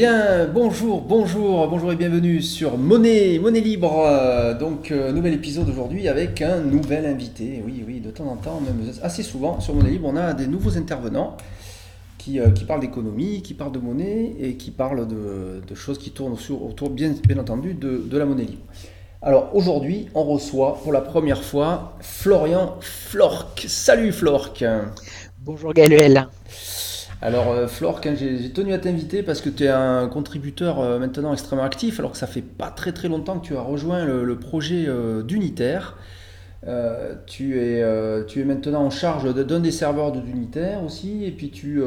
Bien, bonjour, bonjour, bonjour et bienvenue sur Monnaie, Monnaie Libre. Donc, euh, nouvel épisode aujourd'hui avec un nouvel invité. Oui, oui, de temps en temps, même assez souvent sur Monnaie Libre, on a des nouveaux intervenants qui, euh, qui parlent d'économie, qui parlent de monnaie et qui parlent de, choses qui tournent autour, bien, entendu, de, de la monnaie libre. Alors aujourd'hui, on reçoit pour la première fois Florian Florc. Salut Florc. Bonjour Galuel. Alors, euh, Flore, j'ai tenu à t'inviter parce que tu es un contributeur euh, maintenant extrêmement actif, alors que ça fait pas très très longtemps que tu as rejoint le, projet euh, d'Unitaire. tu, es, tu es maintenant en charge d'un des serveurs d'Unitaire aussi, et puis tu,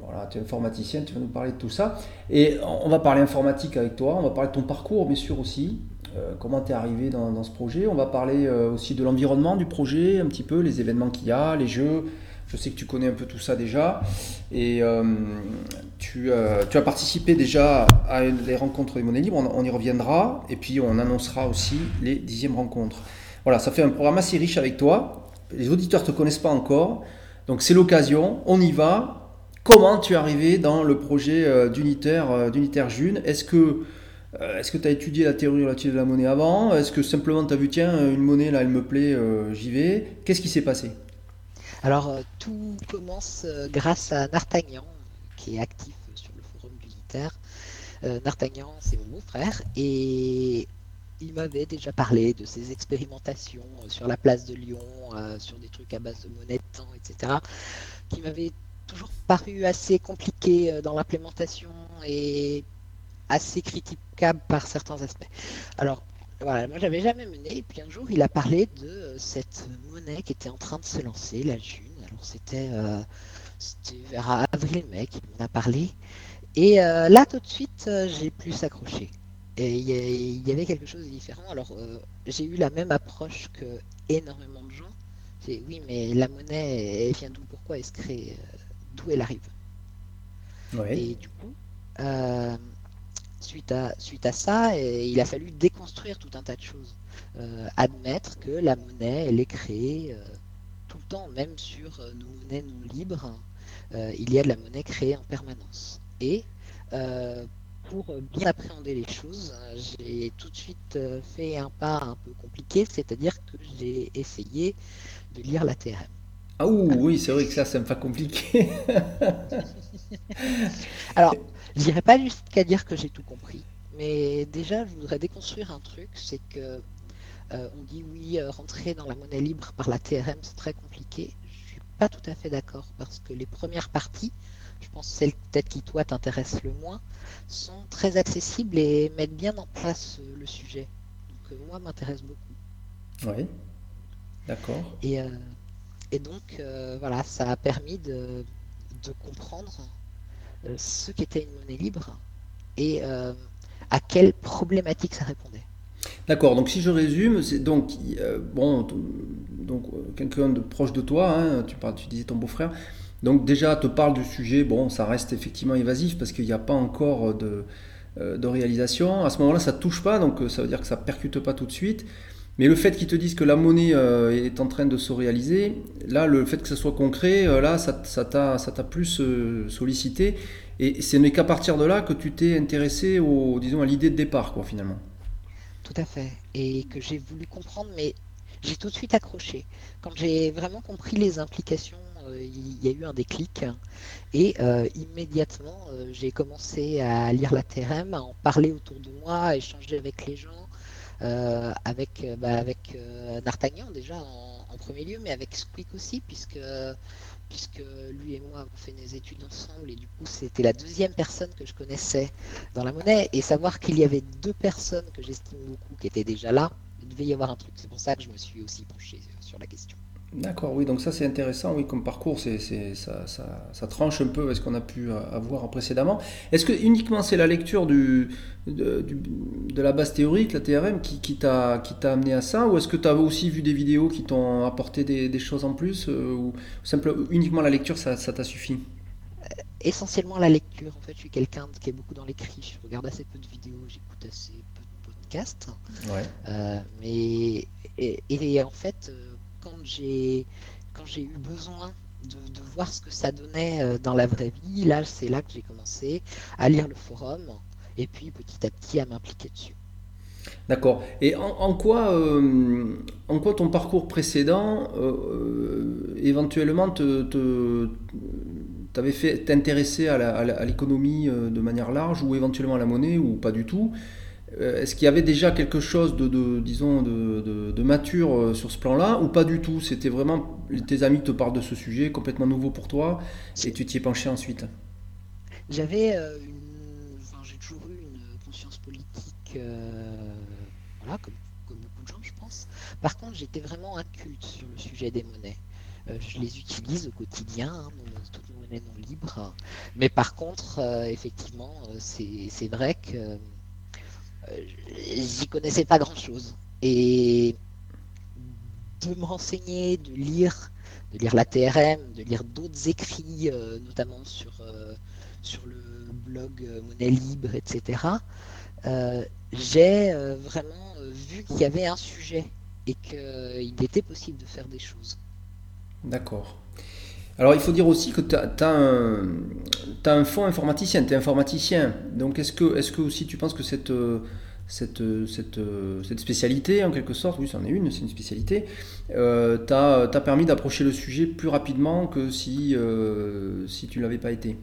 voilà, tu es informaticien, tu vas nous parler de tout ça. Et on va parler informatique avec toi, on va parler de ton parcours bien sûr aussi, comment tu es arrivé dans, dans, ce projet. On va parler aussi de l'environnement du projet, un petit peu, les événements qu'il y a, les jeux, je sais que tu connais un peu tout ça déjà. Et euh, tu, euh, tu, as participé déjà à les rencontres des monnaies libres. On, y reviendra. Et puis on annoncera aussi les dixièmes rencontres. Voilà, ça fait un programme assez riche avec toi. Les auditeurs ne te connaissent pas encore. Donc c'est l'occasion. On y va. Comment tu es arrivé dans le projet euh, d'unitaire, d'unitaire June? Est-ce que est-ce que tu as étudié la théorie relative de la monnaie avant? Est-ce que simplement tu as vu, tiens, une monnaie là, elle me plaît, j'y vais? Qu'est-ce qui s'est passé? Alors, euh, tout commence euh, grâce à Nartagnan, qui est actif sur le forum. Euh, Nartagnan, c'est mon beau-frère, et il m'avait déjà parlé de ses expérimentations sur la place de Lyon, sur des trucs à base de monnaie de temps, etc., qui m'avaient toujours paru assez compliqués dans l'implémentation et assez critiquables par certains aspects. Alors, voilà, moi j'avais jamais mené, et puis un jour il a parlé de euh, cette monnaie qui était en train de se lancer, la June. Alors c'était euh, vers avril-mai qu'il m'en a parlé. Et euh, là tout de suite j'ai plus accroché. Et il y, avait quelque chose de différent. Alors j'ai eu la même approche que énormément de gens. C'est oui, mais la monnaie, elle vient d'où? Pourquoi elle se crée D'où elle arrive? Et du coup, suite à, suite à ça, et il a fallu déconstruire tout un tas de choses. Euh, admettre que la monnaie, elle est créée euh, tout le temps, même sur euh, nos monnaies non libres, il y a de la monnaie créée en permanence. Et pour bien appréhender les choses, j'ai tout de suite fait un pas un peu compliqué, c'est-à-dire que j'ai essayé de lire la TRM. Ah oui, c'est vrai que ça, c'est un pas compliqué. Alors, je dirais pas jusqu'à dire que j'ai tout compris, mais déjà, je voudrais déconstruire un truc, c'est que euh, on dit oui, euh, rentrer dans la monnaie libre par la TRM, c'est très compliqué. Je suis pas tout à fait d'accord parce que les premières parties, je pense celles peut-être qui toi t'intéressent le moins, sont très accessibles et mettent bien en place euh, le sujet. Donc moi, m'intéresse beaucoup. Oui, d'accord. Et, et donc voilà, ça a permis de, de comprendre ce qu'était une monnaie libre et euh, à quelle problématique ça répondait. D'accord, donc si je résume, c'est donc, euh, bon, donc quelqu'un de proche de toi, hein, tu, parles, tu disais ton beau-frère, donc déjà te parle du sujet, bon, ça reste effectivement évasif parce qu'il n'y a pas encore de, de réalisation. À ce moment-là, ça ne touche pas, donc ça veut dire que ça ne percute pas tout de suite. Mais le fait qu'ils te disent que la monnaie euh, est en train de se réaliser, là, le fait que ça soit concret, euh, là, ça, t'a plus euh, sollicité. Et ce n'est qu'à partir de là que tu t'es intéressé au, disons, à l'idée de départ, quoi, finalement. Tout à fait. Et que j'ai voulu comprendre, mais j'ai tout de suite accroché. Quand j'ai vraiment compris les implications, il y a eu un déclic. Et immédiatement, j'ai commencé à lire la TRM, à en parler autour de moi, à échanger avec les gens avec, euh, bah, avec euh, D'Artagnan déjà en, premier lieu, mais avec Squeak aussi, puisque, puisque lui et moi avons fait des études ensemble, et du coup c'était la deuxième personne que je connaissais dans la monnaie, et savoir qu'il y avait deux personnes que j'estime beaucoup qui étaient déjà là, il devait y avoir un truc. C'est pour ça que je me suis aussi penché sur la question. D'accord, oui, donc ça c'est intéressant, oui, comme parcours, c'est, ça, ça, ça, tranche un peu avec ce qu'on a pu avoir précédemment. Est-ce que uniquement c'est la lecture du, de, de, la base théorique, la TRM, qui, qui, t'a, qui t'a amené à ça, ou est-ce que tu as aussi vu des vidéos qui t'ont apporté des, des choses en plus, euh, ou simplement uniquement la lecture, ça, ça t'a suffi? Euh, Essentiellement la lecture, en fait, je suis quelqu'un qui est beaucoup dans l'écrit, je regarde assez peu de vidéos, j'écoute assez peu de podcasts, ouais. Euh, mais et, et, en fait quand j'ai quand j'ai eu besoin de, voir ce que ça donnait dans la vraie vie. Là, c'est là que j'ai commencé à lire le forum et puis petit à petit à m'impliquer dessus. D'accord. Et en, quoi, en quoi ton parcours précédent éventuellement te, t'avais fait t'intéresser à l'économie de manière large ou éventuellement à la monnaie ou pas du tout? euh, est-ce qu'il y avait déjà quelque chose de, disons, de, mature euh, sur ce plan-là ou pas du tout? C'était vraiment tes amis te parlent de ce sujet complètement nouveau pour toi et tu t'y es penché ensuite? J'avais euh, j'ai toujours eu une conscience politique, voilà, comme, beaucoup de gens, je pense. Par contre, j'étais vraiment inculte sur le sujet des monnaies. je les utilise au quotidien, hein, toutes nos monnaies non libres. Mais par contre, effectivement, c'est vrai que j'y connaissais pas grand chose. Et de m'enseigner, de lire, de lire la TRM, de lire d'autres écrits, euh, notamment sur, euh, sur le blog euh, Monnaie Libre, etc., j'ai vraiment vu qu'il y avait un sujet et qu'il était possible de faire des choses. D'accord. Alors il faut dire aussi que tu as, un, as un fond informaticien, tu es informaticien. Donc est-ce que, est aussi tu penses que cette, cette, cette, spécialité, en quelque sorte, oui, c'en est une, c'est une spécialité, euh, t'a permis d'approcher le sujet plus rapidement que si, euh, si tu ne l'avais pas été?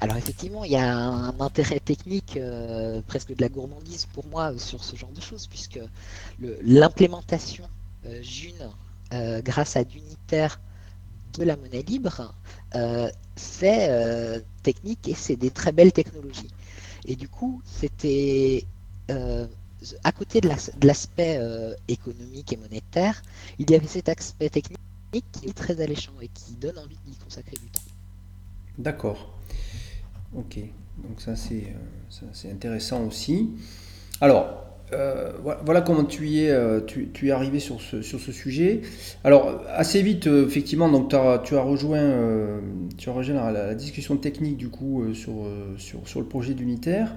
Alors effectivement, il y a un intérêt technique, euh, presque de la gourmandise pour moi sur ce genre de choses, puisque l'implémentation June, grâce à d'unitaire de la monnaie libre, c'est euh, technique et c'est des très belles technologies. Et du coup, c'était euh, à côté de l'aspect euh, économique et monétaire, il y avait cet aspect technique qui est très alléchant et qui donne envie d'y consacrer du temps. D'accord. Ok. Donc ça c'est intéressant aussi. Alors, euh, voilà comment tu y es, euh, tu, es arrivé sur ce, sur ce sujet. Alors, assez vite, euh, effectivement, donc as, tu as rejoint, tu as rejoint la, discussion technique du coup sur, sur, le projet d'unitaire,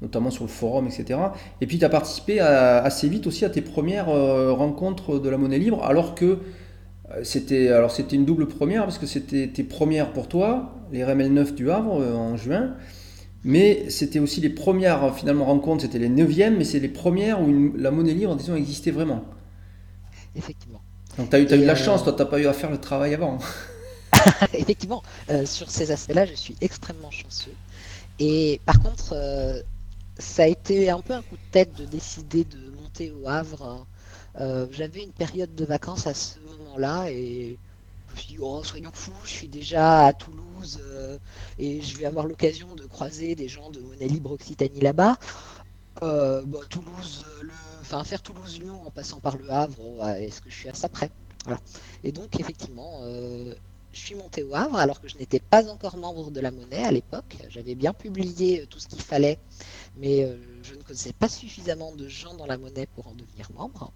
notamment sur le forum, etc. Et puis, tu as participé assez vite aussi à tes premières rencontres de la monnaie libre, alors que c'était c'était une double première, parce que c'était tes premières pour toi, les RML 9 du Havre en juin. Mais c'était aussi les premières finalement rencontres, c'était les neuvièmes, mais c'est les premières où la monnaie libre, disons, existait vraiment. Effectivement. Donc tu as, eu, as eu la euh, chance, toi, tu n'as pas eu à faire le travail avant. Effectivement, euh, sur ces aspects-là, je suis extrêmement chanceux. Et par contre, euh, ça a été un peu un coup de tête de décider de monter au Havre. J'avais une période de vacances à ce moment-là et je me suis dit, oh, soyons fous, je suis déjà à Toulouse euh, et je vais avoir l'occasion de croiser des gens de Monnaie Libre Occitanie là-bas. Euh, bah, Toulouse, euh, enfin, faire Toulouse-Lyon en passant par le Havre, est-ce que je suis à ça près? Et donc, effectivement, je suis monté au Havre alors que je n'étais pas encore membre de la monnaie à l'époque. J'avais bien publié tout ce qu'il fallait, mais je ne connaissais pas suffisamment de gens dans la monnaie pour en devenir membre.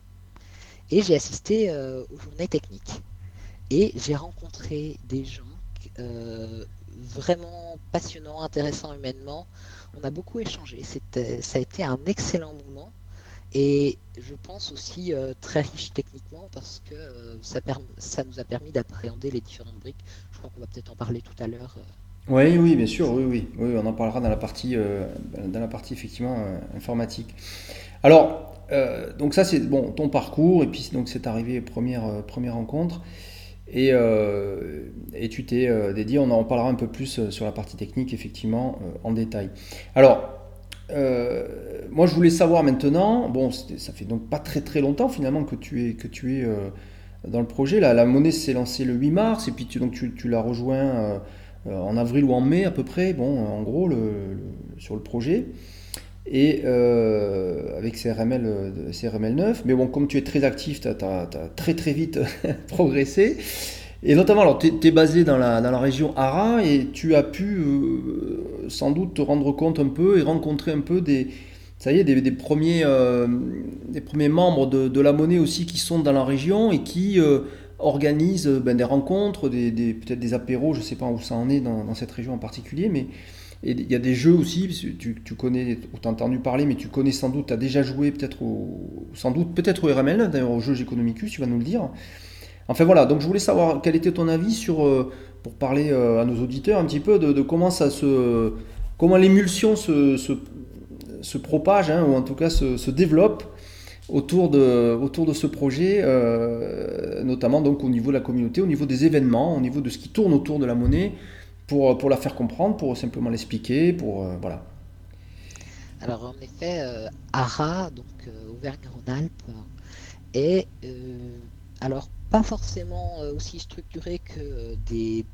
Et j'ai assisté aux journées techniques. Et j'ai rencontré des gens vraiment passionnants, intéressants humainement. On a beaucoup échangé. Ça a été un excellent moment et je pense aussi euh, très riche techniquement parce que euh, ça, ça, nous a permis d'appréhender les différentes briques. Je crois qu'on va peut-être en parler tout à l'heure. Oui, oui, bien sûr, oui, oui, oui, on en parlera dans la partie, dans la partie effectivement informatique. Alors, donc ça c'est bon ton parcours et puis donc c'est arrivé première première rencontre. Et, euh, et tu t'es euh, dédié, on en parlera un peu plus euh, sur la partie technique, effectivement, en détail. Alors, moi je voulais savoir maintenant, bon, ça fait donc pas très très longtemps finalement que tu es, que tu es dans le projet. Là, la monnaie s'est lancée le 8 mars, et puis tu, donc tu, l'as rejoint en avril ou en mai à peu près, bon, en gros, sur le projet et euh, avec CRML, CRML 9. Mais bon, comme tu es très actif, tu as, très très vite progressé. Et notamment, alors tu es, basé dans la, dans la, région Ara et tu as pu euh, sans doute te rendre compte un peu et rencontrer un peu des, ça y est, des, des premiers, euh, des premiers membres de, de, la monnaie aussi qui sont dans la région et qui organisent ben, des rencontres, des, des peut-être des apéros, je ne sais pas où ça en est dans, dans cette région en particulier, mais et il y a des jeux aussi, tu, tu connais, ou tu as entendu parler, mais tu connais sans doute, tu as déjà joué peut-être au, sans doute, peut-être au RML, d'ailleurs au jeu Economicus, tu vas nous le dire. Enfin voilà, donc je voulais savoir quel était ton avis sur, pour parler à nos auditeurs un petit peu de, comment ça se, comment l'émulsion se, se, propage, hein, ou en tout cas se, développe autour de, autour de ce projet, notamment donc au niveau de la communauté, au niveau des événements, au niveau de ce qui tourne autour de la monnaie, pour, la faire comprendre, pour simplement l'expliquer, pour voilà. Alors en effet, euh, ARA, donc euh, Auvergne-Rhône-Alpes, est euh, alors pas forcément aussi structuré que des,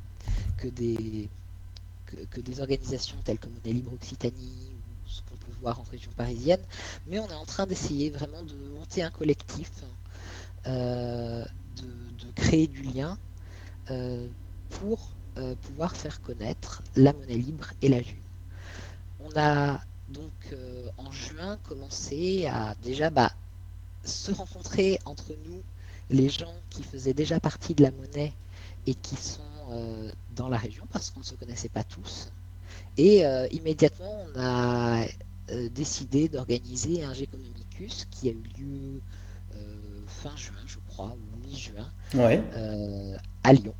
que des, que, des organisations telles que Monnaie Libre Occitanie ou ce qu'on peut voir en région parisienne, mais on est en train d'essayer vraiment de monter un collectif, de, créer du lien pour pouvoir faire connaître la monnaie libre et la June. On a donc euh, en juin commencer à déjà bah, se rencontrer entre nous, les gens qui faisaient déjà partie de la monnaie et qui sont euh, dans la région parce qu'on ne se connaissait pas tous. Et euh, immédiatement, on a décidé d'organiser un Géconomicus qui a eu lieu fin juin, je crois, ou mi-juin, à Lyon,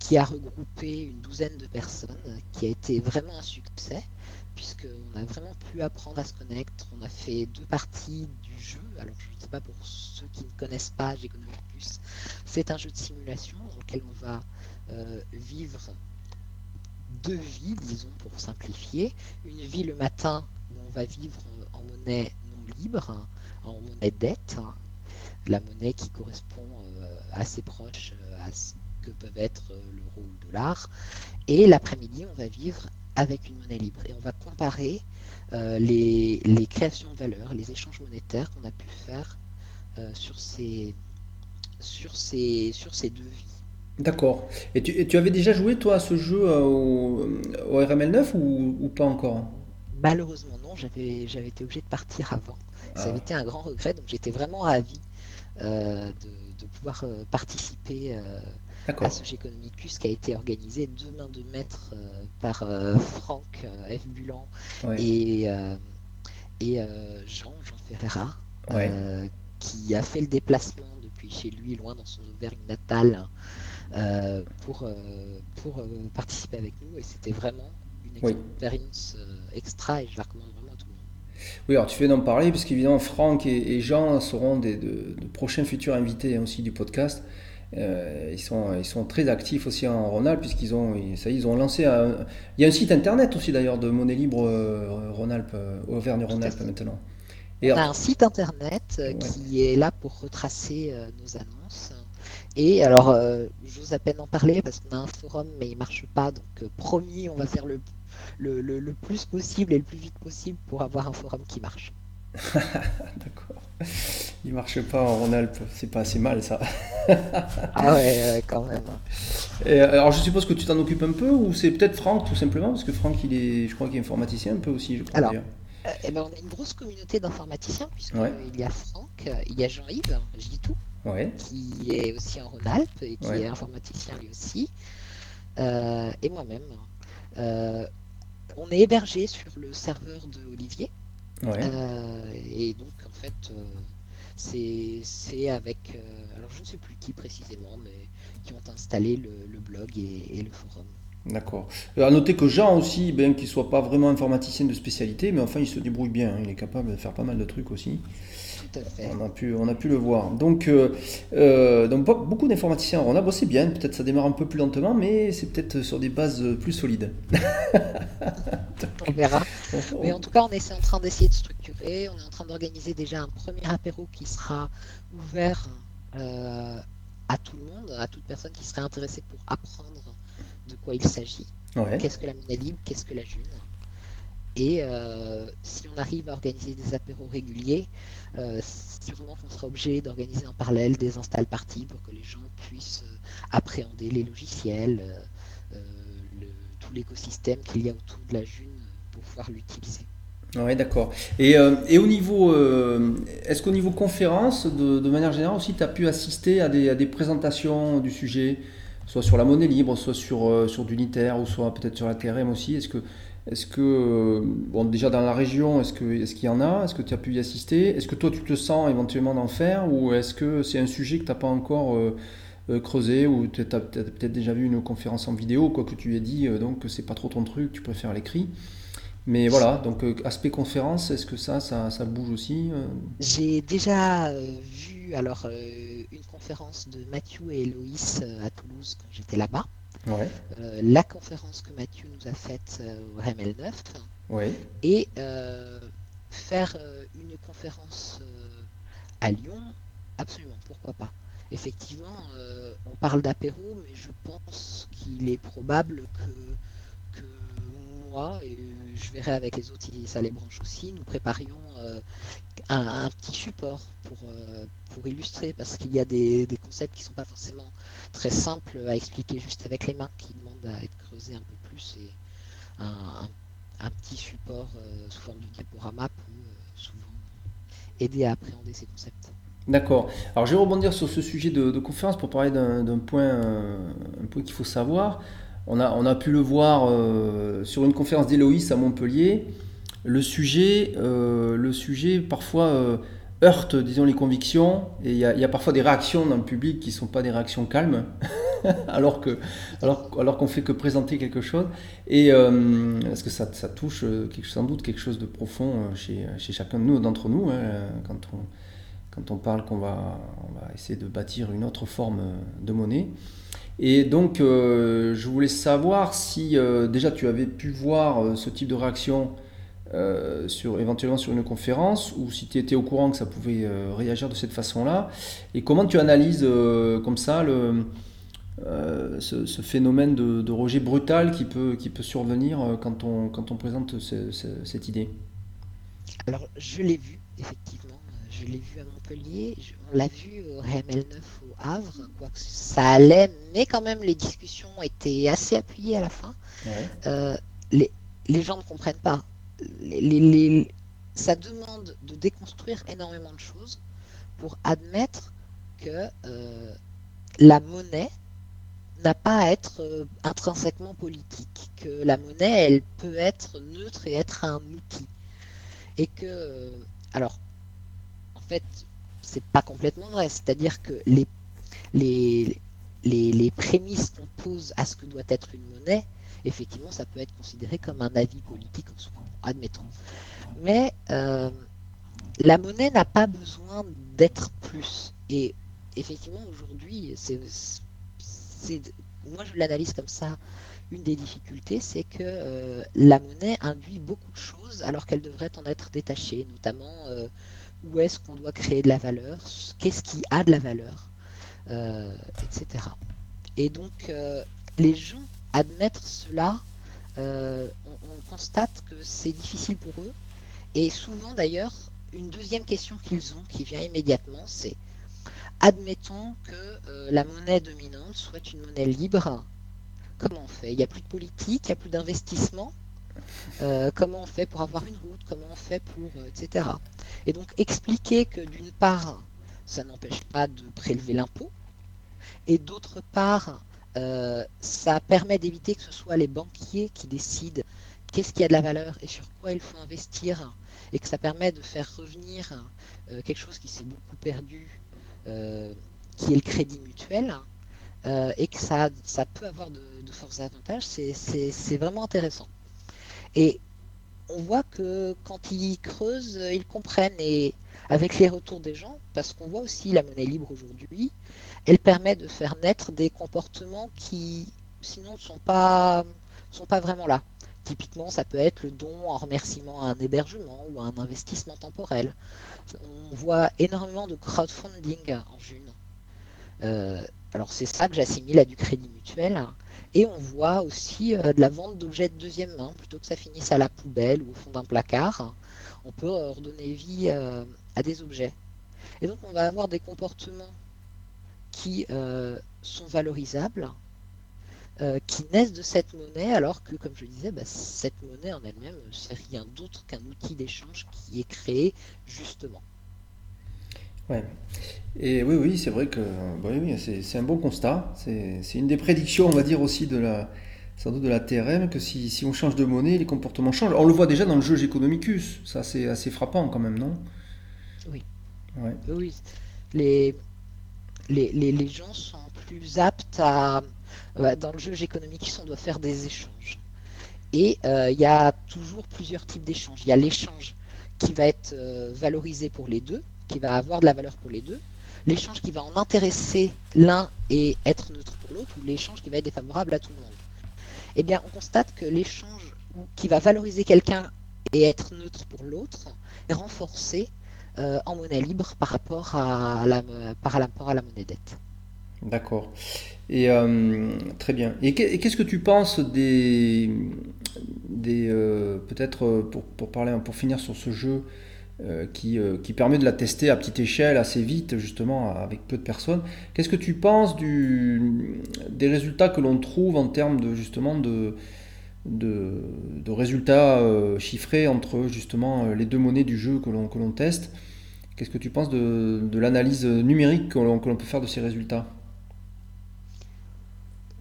qui a regroupé une douzaine de personnes, qui a été vraiment un succès puisqu'on a vraiment pu apprendre à se connaître. On a fait deux parties du jeu. Alors, je ne sais pas pour ceux qui ne connaissent pas Plus, c'est un jeu de simulation dans lequel on va euh, vivre deux vies, disons pour simplifier. Une vie le matin où on va vivre en monnaie non libre, en monnaie dette, la monnaie qui correspond euh, assez proche euh, à que peuvent être l'euro ou le dollar. Et l'après-midi, on va vivre avec une monnaie libre. Et on va comparer euh, les, créations de valeur, les échanges monétaires qu'on a pu faire euh, sur, ces, sur, ces, sur ces deux vies. D'accord. Et tu, tu, avais déjà joué, toi, à ce jeu euh, au, au, RML9 ou, pas encore? Malheureusement, non. J'avais, j'avais été obligé de partir avant. Ça avait ah. été un grand regret, donc j'étais vraiment ravi de, de, pouvoir participer à ce Géconomicus qui a été organisé deux mains de maître euh, par euh, Franck euh, F. Bulan et, et Jean, Jean Ferreira, qui a fait le déplacement depuis chez lui, loin dans son Auvergne natale, pour, pour participer avec nous. Et c'était vraiment une expérience extra et je la recommande vraiment à tout le monde. Oui, alors tu fais d'en parler, parce qu'évidemment, Franck et, Jean seront des, de, prochains futurs invités hein, aussi du podcast. Euh, ils, sont, ils sont très actifs aussi en Rhône-Alpes puisqu'ils ont, ça, ils ont lancé un, il y a un site internet aussi d'ailleurs de monnaie libre euh, Rhône-Alpes, euh, Auvergne-Rhône-Alpes maintenant. Et on a un site internet qui est là pour retracer nos annonces. Et alors, j'ose à peine en parler parce qu'on a un forum mais il marche pas. Donc, promis, on va faire le, le, le, plus possible et le plus vite possible pour avoir un forum qui marche. D'accord. Il marche pas en Rhône-Alpes, c'est pas assez mal ça. ah ouais, quand même. Et, alors je suppose que tu t'en occupes un peu ou c'est peut-être Franck tout simplement parce que Franck il est, je crois qu'il est informaticien un peu aussi, je crois. Alors, euh, eh ben, on a une grosse communauté d'informaticiens puisqu'il il y a Franck, il y a Jean-Yves, je dis tout, qui est aussi en Rhône-Alpes et qui est informaticien lui aussi, euh, et moi-même. Euh, on est hébergé sur le serveur de Olivier. Euh, et donc, en fait, euh, c'est avec. Euh, alors, je ne sais plus qui précisément, mais qui ont installé le, blog et, le forum. D'accord. À noter que Jean aussi, bien qu'il soit pas vraiment informaticien de spécialité, mais enfin il se débrouille bien, hein. il est capable de faire pas mal de trucs aussi. On a pu, on a pu le voir. Donc, euh, euh, donc beaucoup d'informaticiens on a bossé bien. Peut-être ça démarre un peu plus lentement, mais c'est peut-être sur des bases plus solides. on verra. Mais en tout cas, on est en train d'essayer de structurer. On est en train d'organiser déjà un premier apéro qui sera ouvert euh, à tout le monde, à toute personne qui serait intéressée pour apprendre de quoi il s'agit. Qu'est-ce que la monnaie libre Qu'est-ce que la june? Et si on arrive à organiser des apéros réguliers, euh, sûrement qu'on sera obligé d'organiser en parallèle des install parties pour que les gens puissent euh, appréhender les logiciels, euh, tout l'écosystème qu'il y a autour de la June pour pouvoir l'utiliser. Oui, d'accord. Et, et, au niveau, est-ce qu'au niveau conférence, de, manière générale aussi, tu as pu assister à des, à des, présentations du sujet, soit sur la monnaie libre, soit sur, sur d'unitaire, ou soit peut-être sur la TRM aussi? Est-ce que est-ce que, euh, bon, déjà dans la région, est-ce qu'il est y en a? Est-ce que tu as pu y assister? Est-ce que toi, tu te sens éventuellement d'en faire? Ou est-ce que c'est un sujet que tu n'as pas encore euh, creuser ou tu as, peut-être déjà vu une conférence en vidéo, quoi que tu aies dit, donc que c'est pas trop ton truc, tu préfères l'écrit? Mais voilà, donc aspect conférence, est-ce que ça, ça, ça bouge aussi J'ai déjà vu alors une conférence de Mathieu et Héloïse à Toulouse quand j'étais là-bas. La conférence que Mathieu nous a faite au RML9. Ouais. Et faire une conférence à Lyon, absolument, pourquoi pas. Effectivement, euh, on parle d'apéro, mais je pense qu'il est probable que, et je verrai avec les autres si ça les branche aussi, nous préparions euh, un, petit support pour, euh, pour illustrer, parce qu'il y a des, concepts qui ne sont pas forcément très simples à expliquer juste avec les mains, qui demandent à être creusés un peu plus, et un, petit support sous forme de diaporama peut souvent aider à appréhender ces concepts. D'accord. Alors je vais rebondir sur ce sujet de, conférence pour parler d'un point, euh, un point qu'il faut savoir. On a, on a pu le voir euh, sur une conférence d'Héloïse à Montpellier. Le sujet, euh, le sujet parfois heurte, disons, les convictions. Et il y, a parfois des réactions dans le public qui ne sont pas des réactions calmes, alors que alors, alors qu'on fait que présenter quelque chose. Et parce que ça, ça touche sans doute quelque chose de profond chez, chez chacun de nous, d'entre nous, hein, quand on quand on parle qu'on va, essayer de bâtir une autre forme de monnaie. Et donc, euh, je voulais savoir si euh, déjà tu avais pu voir euh, ce type de réaction sur, éventuellement sur une conférence, ou si tu étais au courant que ça pouvait réagir de cette façon-là, et comment tu analyses comme ça le, ce, phénomène de, rejet brutal qui peut, qui peut survenir quand on, quand on présente cette idée? Alors, je l'ai vu, effectivement je l'ai vu à Montpellier, on l'a vu au RML9 au Havre, quoique ça allait, mais quand même les discussions étaient assez appuyées à la fin. Euh, les, gens ne comprennent pas. ça demande de déconstruire énormément de choses pour admettre que euh, la monnaie n'a pas à être euh, intrinsèquement politique, que la monnaie, elle peut être neutre et être un outil. Et que, alors, fait, c'est pas complètement vrai. C'est-à-dire que les, les, les, prémices qu'on pose à ce que doit être une monnaie, effectivement, ça peut être considéré comme un avis politique, admettons. Mais euh, la monnaie n'a pas besoin d'être plus. Et effectivement, aujourd'hui, c'est, moi je l'analyse comme ça. Une des difficultés, c'est que euh, la monnaie induit beaucoup de choses alors qu'elle devrait en être détachée, notamment euh, où est-ce qu'on doit créer de la valeur, qu'est-ce qui a de la valeur, euh, etc. Et donc, euh, les gens admettre cela, euh, on, constate que c'est difficile pour eux. Et souvent, d'ailleurs, une deuxième question qu'ils ont, qui vient immédiatement, c'est admettons que la monnaie dominante soit une monnaie libre. Comment on fait? Il n'y a plus de politique, il n'y a plus d'investissement. Comment on fait pour avoir une route Comment on fait pour... etc. Et donc expliquer que d'une part, ça n'empêche pas de prélever l'impôt, et d'autre part, euh, ça permet d'éviter que ce soit les banquiers qui décident qu'est-ce qui a de la valeur et sur quoi il faut investir, et que ça permet de faire revenir euh, quelque chose qui s'est beaucoup perdu, euh, qui est le crédit mutuel, et que ça, ça peut avoir de, de forts avantages, c'est vraiment intéressant. Et on voit que quand ils creusent, ils comprennent. Et avec les retours des gens, parce qu'on voit aussi la monnaie libre aujourd'hui, elle permet de faire naître des comportements qui, sinon, ne sont pas, sont pas vraiment là. Typiquement, ça peut être le don en remerciement à un hébergement ou à un investissement temporel. On voit énormément de crowdfunding en June. Euh, alors c'est ça que j'assimile à du crédit mutuel. Et on voit aussi euh, de la vente d'objets de deuxième main, plutôt que ça finisse à la poubelle ou au fond d'un placard. On peut euh, redonner vie euh, à des objets. Et donc on va avoir des comportements qui sont valorisables, qui naissent de cette monnaie, alors que, comme je disais, bah, cette monnaie en elle-même, c'est rien d'autre qu'un outil d'échange qui est créé justement. Ouais. Et oui, oui, c'est vrai que bah oui, c'est un bon constat. C'est une des prédictions, on va dire aussi de la, sans doute de la TRM, que si, si, on change de monnaie, les comportements changent. On le voit déjà dans le jeu Economicus. Ça, c'est assez frappant quand même, non? Oui. Oui. Les, les, les, les, gens sont plus plus apte à... Bah, dans le jeu économique, on doit faire des échanges. Et il y a toujours plusieurs types d'échanges. Il y a l'échange qui va être valorisé pour les deux, qui va avoir de la valeur pour les deux. L'échange qui va en intéresser l'un et être neutre pour l'autre, ou l'échange qui va être défavorable à tout le monde. Eh bien, on constate que l'échange qui va valoriser quelqu'un et être neutre pour l'autre est renforcé euh, en monnaie libre par rapport à la, par rapport à la monnaie dette. D'accord. Et euh, très bien. Et qu'est-ce que tu penses des, des euh, peut-être pour, pour, parler pour finir sur ce jeu qui, qui, permet de la tester à petite échelle assez vite justement avec peu de personnes. Qu'est-ce que tu penses des résultats que l'on trouve en termes de justement de résultats euh, chiffrés entre justement euh, les deux monnaies du jeu que l'on teste? Qu'est-ce que tu penses de, l'analyse numérique que l'on peut faire de ces résultats?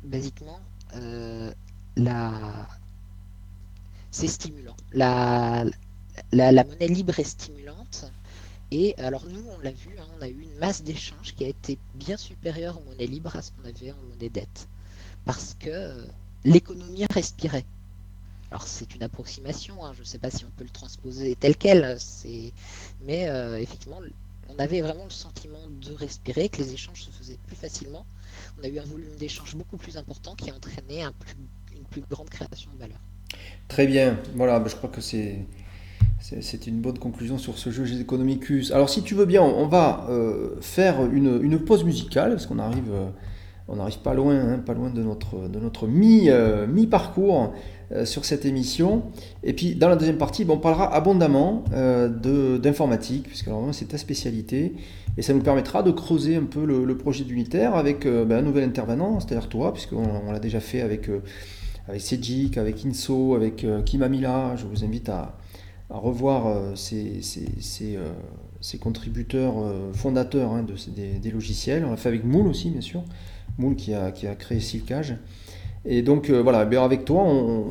Basiquement, euh, c'est stimulant. La, la, monnaie libre est stimulante. Et alors nous, on l'a vu, hein, on a eu une masse d'échanges qui a été bien supérieure en monnaie libre à ce qu'on avait en monnaie dette. Parce que l'économie respirait. Alors c'est une approximation, hein, je ne sais pas si on peut le transposer tel quel, mais euh, effectivement, on avait vraiment le sentiment de respirer, que les échanges se faisaient plus facilement. On a eu un volume d'échanges beaucoup plus important qui a entraîné une plus grande création de valeur. Très bien, voilà, je crois que c'est c'est une bonne conclusion sur ce jeu Economicus. Alors si tu veux bien, on va euh, faire une, pause musicale, parce qu'on arrive... Euh, on n'arrive pas loin, hein, pas loin de notre, de notre euh, mi-parcours sur cette émission. Et puis dans la deuxième partie, on parlera abondamment d'informatique, puisque c'est ta spécialité, et ça nous permettra de creuser un peu le, projet d'unitaire avec ben, un nouvel intervenant, c'est-à-dire toi, puisqu'on on, l'a déjà fait avec, avec avec Inso, avec Kimamila. Je vous invite à, revoir ces, ces, contributeurs fondateurs hein, de, des, logiciels. On l'a fait avec Moule aussi, bien sûr. Moule qui a, qui a créé Silcage. Et donc euh, voilà, avec toi, on,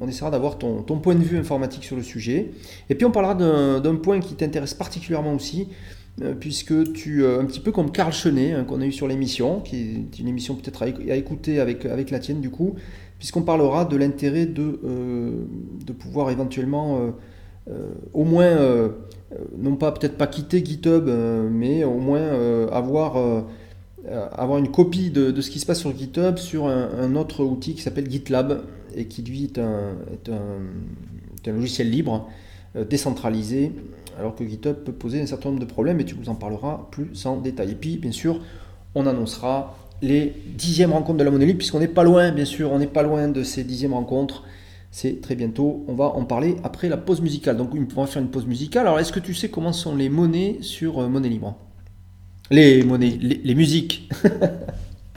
on, essaiera d'avoir ton, ton, point de vue informatique sur le sujet. Et puis on parlera d'un point qui t'intéresse particulièrement aussi, euh, puisque tu, euh, un petit peu comme Carl Chenet, hein, qu'on a eu sur l'émission, qui est une émission peut-être à, écouter avec, avec la tienne du coup, puisqu'on parlera de l'intérêt de, de pouvoir éventuellement au moins, non pas peut-être pas quitter GitHub, mais au moins avoir euh, une copie de, ce qui se passe sur GitHub sur un, autre outil qui s'appelle GitLab et qui lui est un, logiciel libre, euh, décentralisé, alors que GitHub peut poser un certain nombre de problèmes et tu nous en parleras plus en détail. Et puis, bien sûr, on annoncera les dixièmes rencontres de la monnaie libre, puisqu'on n'est pas loin, bien sûr, on n'est pas loin de ces dixièmes rencontres. C'est très bientôt, on va en parler après la pause musicale. Donc, on va faire une pause musicale. Alors, est-ce que tu sais comment sont les monnaies sur euh, Monnaie Libre? Les monnaies, les, musiques.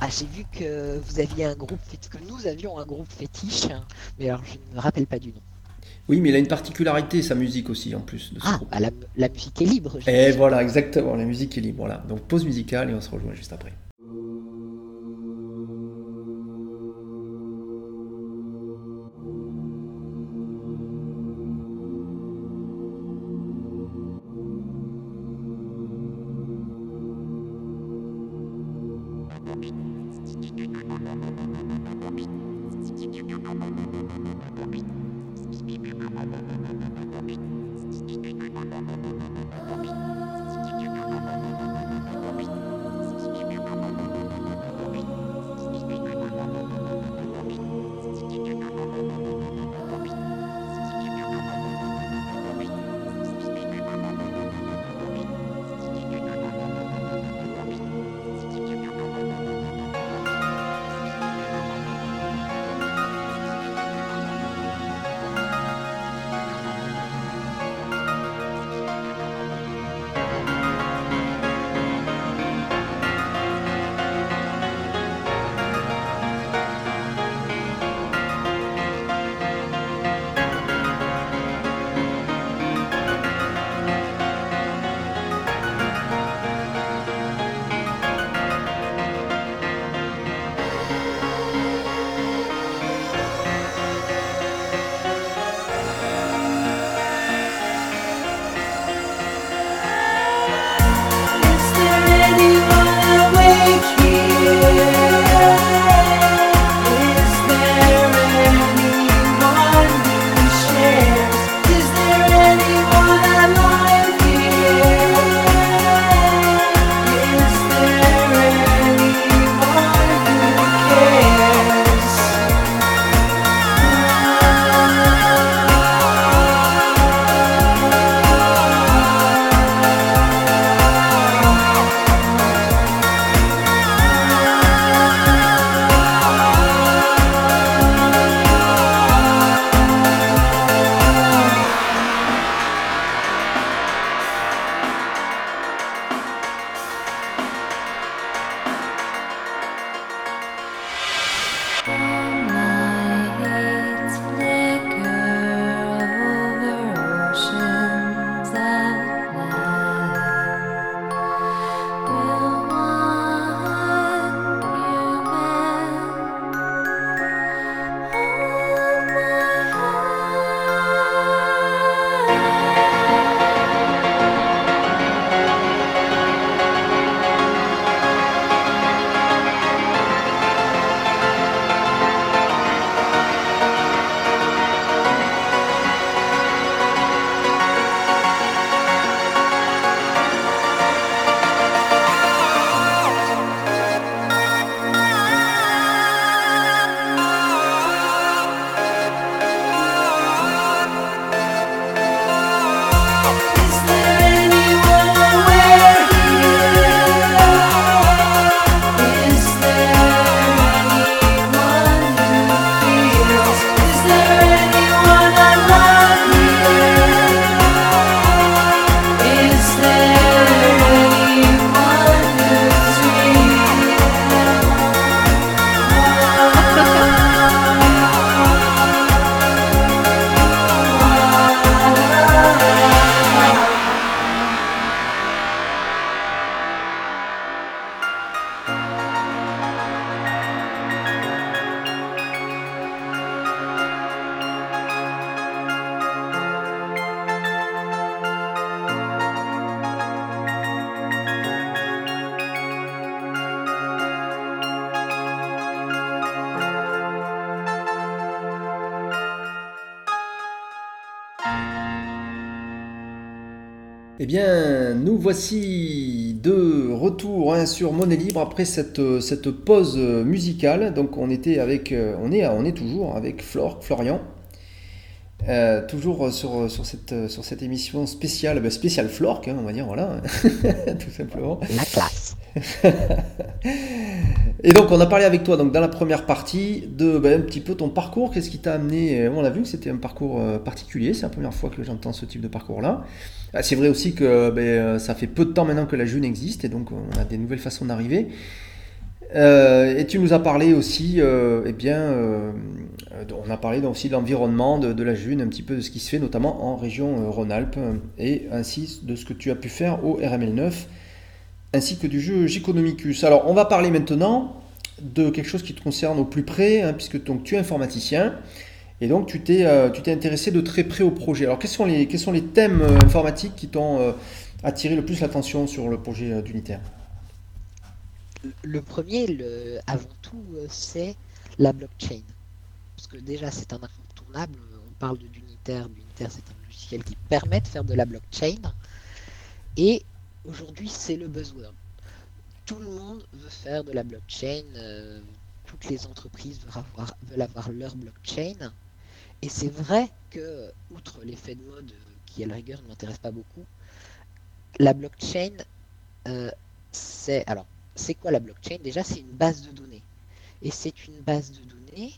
ah, j'ai vu que vous aviez un groupe, que nous avions un groupe fétiche, mais alors je ne me rappelle pas du nom. Oui, mais il a une particularité, sa musique aussi, en plus. De ah, bah, la, la, musique est libre. Et voilà, exactement, la musique est libre. Voilà. Donc pause musicale et on se rejoint juste après. Eh bien, nous voici de retour hein, sur Monnaie Libre après cette, cette pause musicale. Donc, on était avec, on est, on est toujours avec Flore, Florian. Euh, toujours sur, sur, cette, sur cette émission spéciale, ben, spéciale Flork, hein, on va dire, voilà, tout simplement. La classe. Et donc, on a parlé avec toi donc, dans la première partie de ben, un petit peu ton parcours. Qu'est-ce qui t'a amené On a vu que c'était un parcours euh, particulier. C'est la première fois que j'entends ce type de parcours-là. Ah, c'est vrai aussi que ben, ça fait peu de temps maintenant que la June existe et donc on a des nouvelles façons d'arriver. Euh, et tu nous as parlé aussi, euh, eh bien, euh, on a parlé aussi de l'environnement de, la June, un petit peu de ce qui se fait notamment en région Rhône-Alpes, et ainsi de ce que tu as pu faire au RML9, ainsi que du jeu Giconomicus. Alors, on va parler maintenant de quelque chose qui te concerne au plus près, hein, puisque donc, tu es informaticien, et donc tu t'es intéressé de très près au projet. Alors, quels sont les, quels sont les thèmes informatiques qui t'ont attiré le plus l'attention sur le projet d'unitaire? Le premier, avant tout, euh, c'est la blockchain. Parce que déjà, c'est un incontournable. On parle d'unitaire. L'unitaire, c'est un logiciel qui permet de faire de la blockchain. Et aujourd'hui, c'est le buzzword. Tout le monde veut faire de la blockchain. Euh, toutes les entreprises veulent avoir, leur blockchain. Et c'est vrai que, outre l'effet de mode euh, qui, à la rigueur, ne m'intéresse pas beaucoup, la blockchain, c'est. Alors, c'est quoi la blockchain? Déjà, c'est une base de données. Et c'est une base de données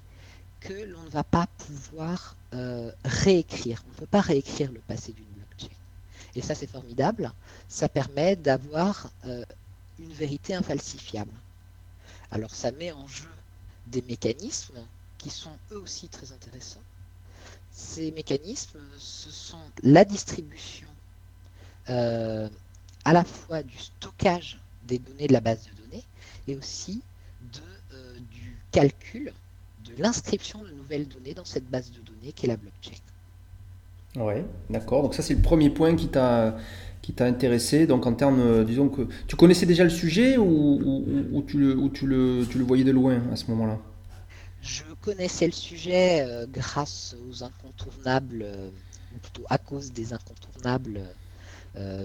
que l'on ne va pas pouvoir euh, réécrire. On ne peut pas réécrire le passé d'une blockchain. Et ça, c'est formidable. Ça permet d'avoir euh, une vérité infalsifiable. Alors, ça met en jeu des mécanismes qui sont eux aussi très intéressants. Ces mécanismes, ce sont la distribution euh, à la fois du stockage des données de la base de données et aussi euh, du calcul de l'inscription de nouvelles données dans cette base de données qui est la blockchain. Oui, d'accord. Donc ça c'est le premier point qui t'a qui t'a intéressé. Donc en termes, euh, disons que tu connaissais déjà le sujet ou, tu, le, ou tu, le, tu le voyais de loin à ce moment-là? Je connaissais le sujet euh, grâce aux incontournables, ou plutôt à cause des incontournables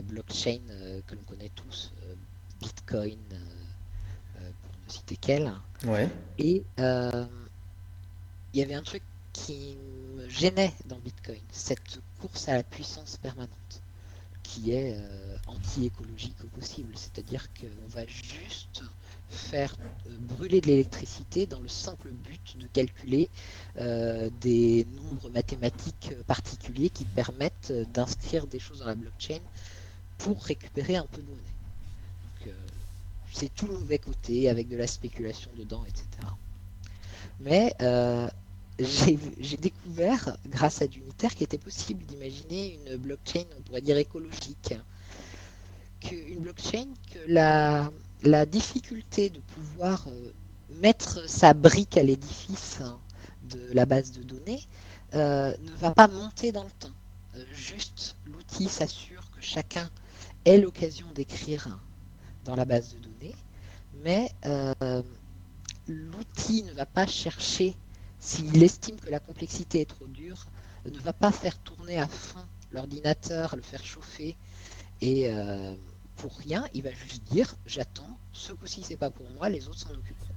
blockchain que l'on connaît tous, Bitcoin, euh, euh, pour ne citer qu'elle. Ouais. Et euh, il y avait un truc qui me gênait dans Bitcoin, cette course à la puissance permanente, qui est anti-écologique au possible. C'est-à-dire qu'on va juste faire brûler de l'électricité dans le simple but de calculer des nombres mathématiques particuliers qui permettent d'inscrire des choses dans la blockchain pour récupérer un peu de monnaie c'est tout le mauvais côté avec de la spéculation dedans, etc. Mais euh, j'ai découvert, grâce à Dunitaire, qu'il était possible d'imaginer une blockchain, on pourrait dire écologique. Une blockchain que la, difficulté de pouvoir euh, mettre sa brique à l'édifice de la base de données euh, ne va pas monter dans le temps. juste l'outil s'assure que chacun ait l'occasion d'écrire dans la base de données, mais euh, l'outil ne va pas chercher, s'il estime que la complexité est trop dure, ne va pas faire tourner à fond l'ordinateur, le faire chauffer, et euh, pour rien, il va juste dire j'attends, ce coup-ci c'est pas pour moi, les autres s'en occuperont.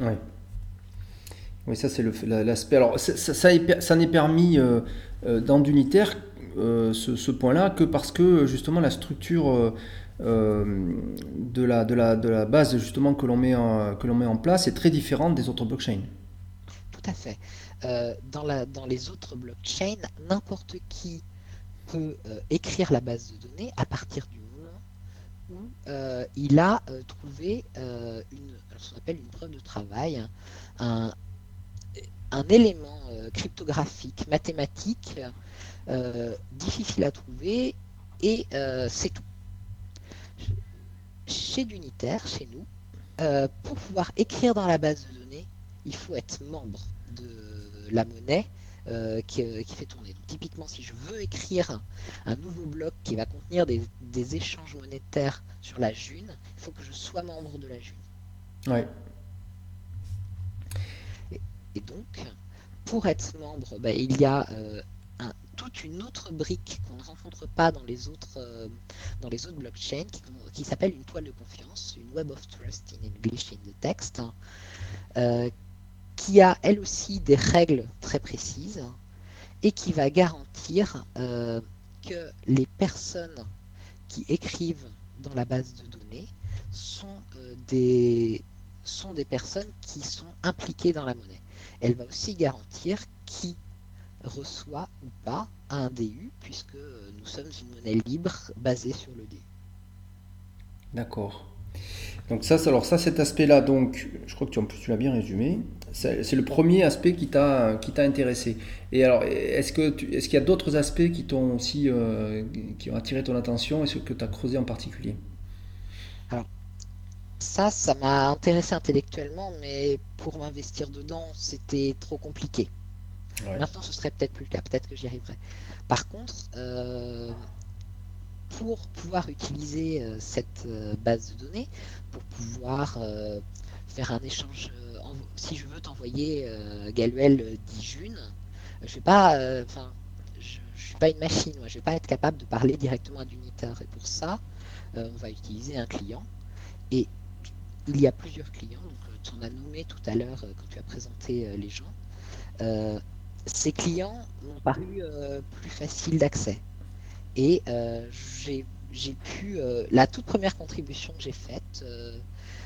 Oui. Oui, ça c'est l'aspect. Alors ça, n'est permis euh, dans d'unitaire ce, point-là que parce que justement la structure euh, de, la, base justement que l'on met en place est très différente des autres blockchains. À fait. Euh, dans, la, dans les autres blockchains, n'importe qui peut euh, écrire la base de données à partir du moment où il a trouvé une, ce qu'on appelle une preuve de travail, un, un élément cryptographique, mathématique, difficile à trouver, et c'est tout chez l'unitaire, chez nous, euh, pour pouvoir écrire dans la base de données, il faut être membre de la monnaie euh, qui, fait tourner. typiquement, si je veux écrire un nouveau bloc qui va contenir des, échanges monétaires sur la June, il faut que je sois membre de la June. Ouais. Et, donc, pour être membre, bah, il y a euh, toute une autre brique qu'on ne rencontre pas dans les autres, euh, dans les autres blockchains, qui, s'appelle une toile de confiance, une Web of Trust in English in the text, euh, qui a elle aussi des règles très précises et qui va garantir euh, que les personnes qui écrivent dans la base de données sont des sont des personnes qui sont impliquées dans la monnaie. Elle va aussi garantir qui reçoit ou pas un DU, puisque nous sommes une monnaie libre basée sur le DU. D'accord. Donc ça, alors ça, cet aspect-là, donc, je crois que tu, tu l'as bien résumé. C'est le premier aspect qui t'a qui t'a intéressé. Et alors, est-ce que est-ce qu'il y a d'autres aspects qui t'ont aussi euh, qui ont attiré ton attention et ce que tu as creusé en particulier? Alors, ça, ça m'a intéressé intellectuellement, mais pour m'investir dedans, c'était trop compliqué. Maintenant, ce serait peut-être plus le cas, peut-être que j'y arriverai. Par contre, euh, pour pouvoir utiliser euh, cette euh, base de données, pour pouvoir faire un échange, si je veux t'envoyer Galuel 10 June, je vais pas, enfin, je, suis pas une machine, moi, je vais pas être capable de parler directement à l'uniteur. Et pour ça, on va utiliser un client. Et il y a plusieurs clients, donc tu en as nommé tout à l'heure quand tu as présenté les gens ces clients m'ont paru euh, plus faciles d'accès. Et euh, j'ai pu. Euh, la toute première contribution que j'ai faite,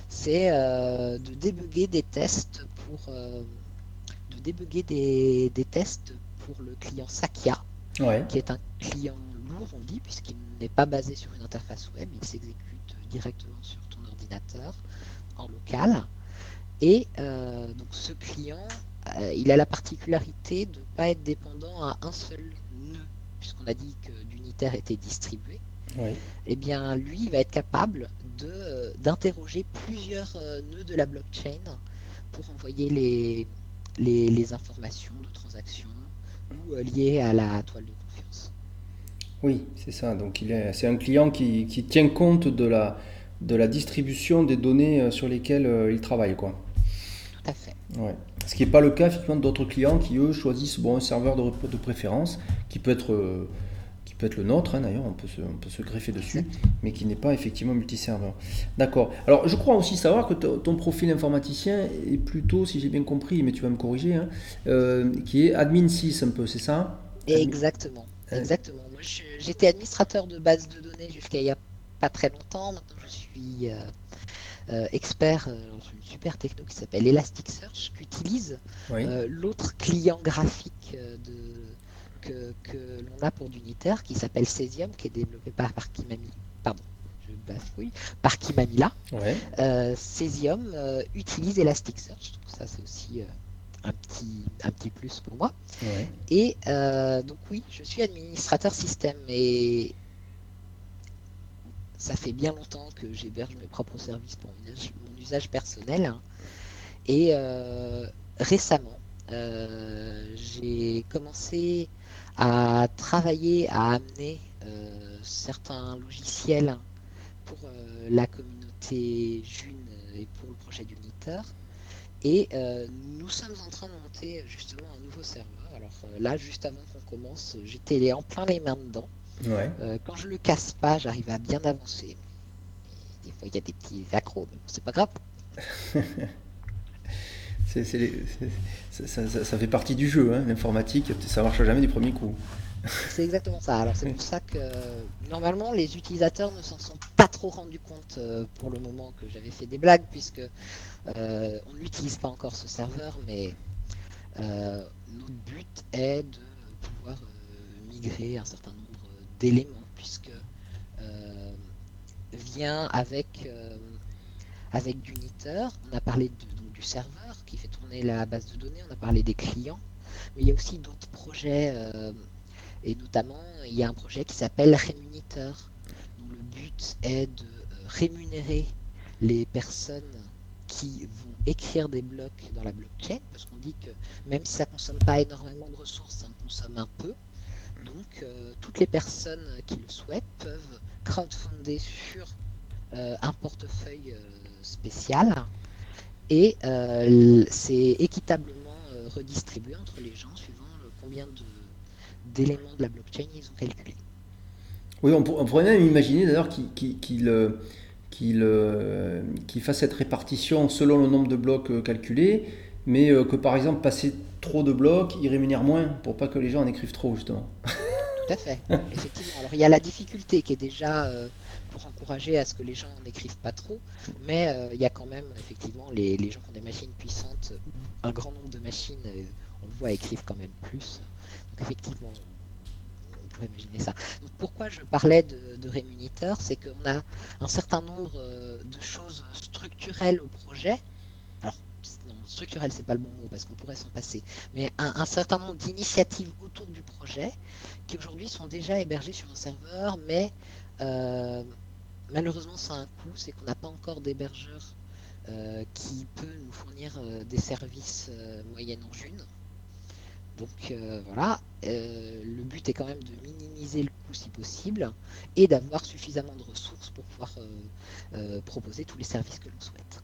c'est de débugger des tests pour. de débugger des, tests pour le client Sakia, qui est un client lourd, on dit, puisqu'il n'est pas basé sur une interface web, il s'exécute directement sur ton ordinateur en local. Et donc ce client euh, il a la particularité de ne pas être dépendant à un seul nœud, puisqu'on a dit que l'unitaire était distribué. et Eh bien, lui, il va être capable de, d'interroger plusieurs euh, nœuds de la blockchain pour envoyer les, les, informations de transactions ou euh, liées à la toile de confiance. Oui, c'est ça. Donc, il est, c'est un client qui, qui, tient compte de la, de la distribution des données sur lesquelles il travaille, quoi. Tout à fait. Ouais. Ce qui n'est pas le cas effectivement d'autres clients qui eux choisissent bon, un serveur de, de préférence qui peut être, euh, peut être le nôtre hein, d'ailleurs, on peut, se, on peut se greffer dessus, mais qui n'est pas effectivement multiserveur. D'accord. Alors je crois aussi savoir que ton profil informaticien est plutôt, si j'ai bien compris, mais tu vas me corriger, hein, euh, qui est admin 6 un peu, c'est ça? Exactement. Exactement. Moi j'étais administrateur de base de données jusqu'à il n'y a pas très longtemps. Maintenant je suis. Euh, euh, expert dans une super techno qui s'appelle Elasticsearch, qui utilise euh, l'autre client graphique de, que, que l'on a pour d'unitaire, qui s'appelle Cesium, qui est développé par, par Kimami. Pardon, je bafouille. Par Kimamila. Ouais. Cesium utilise Elasticsearch, ça c'est aussi un petit, un petit plus pour moi. Et donc oui, je suis administrateur système et ça fait bien longtemps que j'héberge mes propres services pour mon usage, personnel. Et euh, récemment, euh, j'ai commencé à travailler, à amener euh, certains logiciels pour la communauté June et pour le projet d'Uniteur. Et nous sommes en train de monter justement un nouveau serveur. Alors là, juste avant qu'on commence, j'étais en plein les mains dedans. Euh, quand je le casse pas, j'arrive à bien avancer. des fois, il y a des petits accros, mais c'est pas grave. ça, fait partie du jeu, hein, l'informatique, ça marche jamais du premier coup. c'est exactement ça. Alors c'est pour ça que normalement les utilisateurs ne s'en sont pas trop rendus compte euh, pour le moment que j'avais fait des blagues puisque euh, on n'utilise pas encore ce serveur, mais notre but est de pouvoir migrer un certain nombre d'éléments, puisque euh, vient avec, euh, avec d'Uniteur. On a parlé du serveur qui fait tourner la base de données, on a parlé des clients, mais il y a aussi d'autres projets, euh, et notamment il y a un projet qui s'appelle Rémuniteur, dont le but est de rémunérer les personnes qui vont écrire des blocs dans la blockchain, parce qu'on dit que même si ça consomme pas énormément de ressources, ça en consomme un peu. Donc, euh, toutes les personnes qui le souhaitent peuvent crowdfunder sur euh, un portefeuille euh, spécial et c'est équitablement redistribué entre les gens suivant combien d'éléments de la blockchain ils ont calculé. Oui, on, pourrait même imaginer d'ailleurs qu'il fasse cette répartition selon le nombre de blocs calculés, mais que par exemple passer trop de blocs, il rémunère moins pour pas que les gens en écrivent trop justement. Tout à fait, effectivement. Alors il y a la difficulté qui est déjà encourager à ce que les gens n'écrivent pas trop. Mais euh, il y a quand même, effectivement, les, gens qui ont des machines puissantes, un grand nombre de machines, euh, on le voit, écrivent quand même plus. Donc effectivement, on pourrait imaginer ça. Donc pourquoi je parlais de, de rémuniteur, c'est qu'on a un certain nombre euh, de choses structurelles au projet. Alors, non, structurel, c'est pas le bon mot parce qu'on pourrait s'en passer, mais un, certain nombre d'initiatives autour du projet qui aujourd'hui sont déjà hébergées sur un serveur, mais malheureusement, ça a un coût, c'est qu'on n'a pas encore d'hébergeur euh, qui peut nous fournir euh, des services moyennant une. Donc voilà, le but est quand même de minimiser le coût si possible et d'avoir suffisamment de ressources pour pouvoir proposer tous les services que l'on souhaite.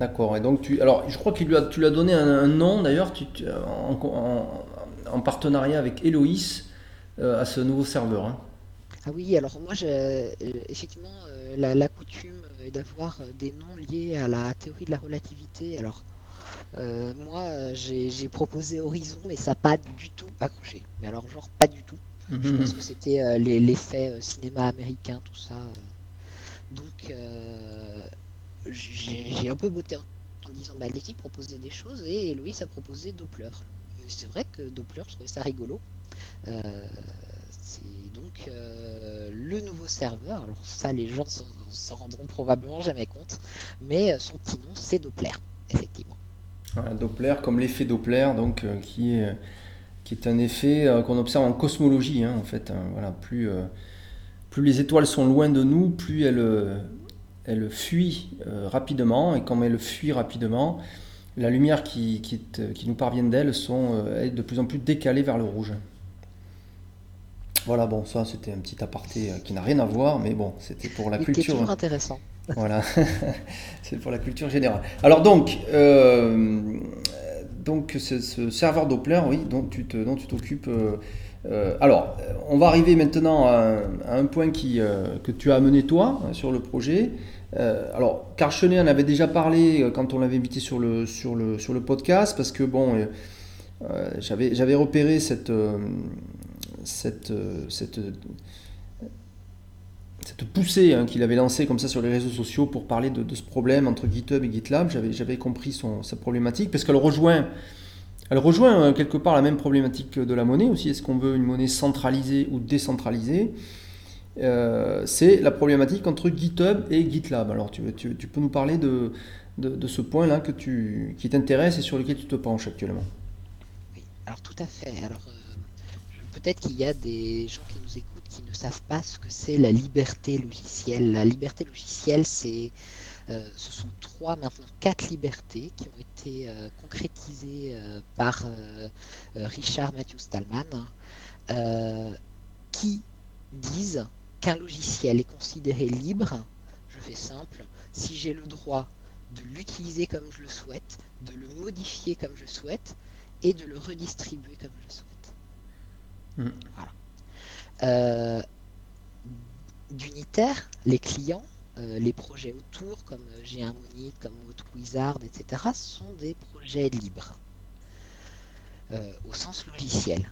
D'accord. Et donc tu, alors je crois que tu lui as donné un, nom d'ailleurs, en, partenariat avec Eloïs à ce nouveau serveur. Hein. Ah oui, alors moi, euh, effectivement, euh, la, coutume est d'avoir des noms liés à la théorie de la relativité. Alors, euh, moi, j'ai proposé Horizon, mais ça n'a pas du tout accroché. Mais alors, genre, pas du tout. Je pense que c'était l'effet cinéma américain, tout ça. Donc, j'ai un peu botté en, disant, bah, l'équipe proposait des choses et Louis a proposé Doppler. C'est vrai que Doppler, je trouvais ça rigolo. C'est donc euh, le nouveau serveur. Alors ça, les gens s'en rendront probablement jamais compte, mais euh, son petit nom, c'est Doppler, effectivement. Doppler, comme l'effet Doppler, donc euh, qui est qui est un effet qu'on observe en cosmologie, hein, en fait. Hein. plus les étoiles sont loin de nous, plus elles fuient rapidement, et comme elles fuient rapidement, la lumière qui, nous parvient d'elles est de plus en plus décalée vers le rouge. Voilà, bon, ça c'était un petit aparté euh, qui n'a rien à voir, mais bon, c'était pour la culture. C'est toujours intéressant. Voilà, c'est pour la culture générale. Alors donc, euh, donc ce, serveur Doppler, oui, dont tu te, dont tu t'occupes. Euh, alors, on va arriver maintenant à, un point qui, que tu as amené toi sur le projet. alors, Carchenet en avait déjà parlé quand on l'avait invité sur le, sur, le, sur le podcast, parce que bon, j'avais, j'avais repéré cette cette, euh, cette, poussée hein, qu'il avait lancée comme ça sur les réseaux sociaux pour parler de, ce problème entre GitHub et GitLab, j'avais compris sa problématique, parce qu'elle rejoint, hein, quelque part la même problématique de la monnaie aussi. Est-ce qu'on veut une monnaie centralisée ou décentralisée? Euh, C'est la problématique entre GitHub et GitLab. Alors tu, peux nous parler de, ce point-là qui t'intéresse et sur lequel tu te penches actuellement? Oui, alors tout à fait. Euh, peut-être qu'il y a des gens qui nous écoutent qui ne savent pas ce que c'est la liberté logicielle. La liberté logicielle, c'est, euh, ce sont trois, maintenant quatre libertés qui ont été euh, concrétisées euh, par Richard Matthew Stallman, qui disent qu'un logiciel est considéré libre, je fais simple, si j'ai le droit de l'utiliser comme je le souhaite, de le modifier comme je souhaite et de le redistribuer comme je souhaite. Mm. Euh, d'unitaire, les clients, euh, les projets autour, comme Geharmonic, comme Wizard, etc., sont des projets libres, euh, au sens logiciel.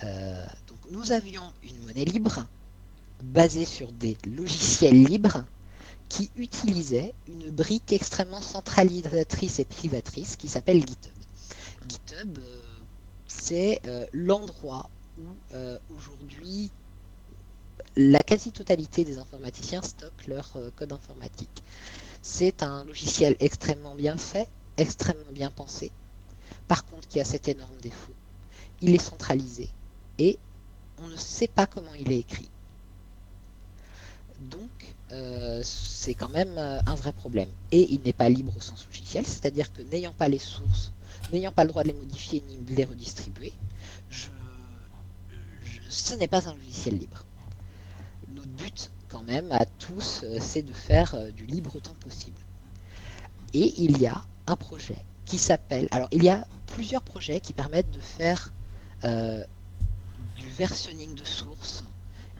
donc nous avions une monnaie libre, basée sur des logiciels libres, qui utilisaient une brique extrêmement centralisatrice et privatrice qui s'appelle GitHub. GitHub, c'est l'endroit euh, aujourd'hui la quasi-totalité des informaticiens stockent leur euh, code informatique. C'est un logiciel extrêmement bien fait, extrêmement bien pensé, par contre qui a cet énorme défaut. Il est centralisé et on ne sait pas comment il est écrit. Donc, euh, c'est quand même un vrai problème. Et il n'est pas libre au sens logiciel, c'est-à-dire que n'ayant pas les sources, n'ayant pas le droit de les modifier ni de les redistribuer, ce n'est pas un logiciel libre. Notre but, quand même, à tous, euh, c'est de faire euh, du libre autant possible. Et il y a un projet qui s'appelle. Alors, il y a plusieurs projets qui permettent de faire euh, versionning de sources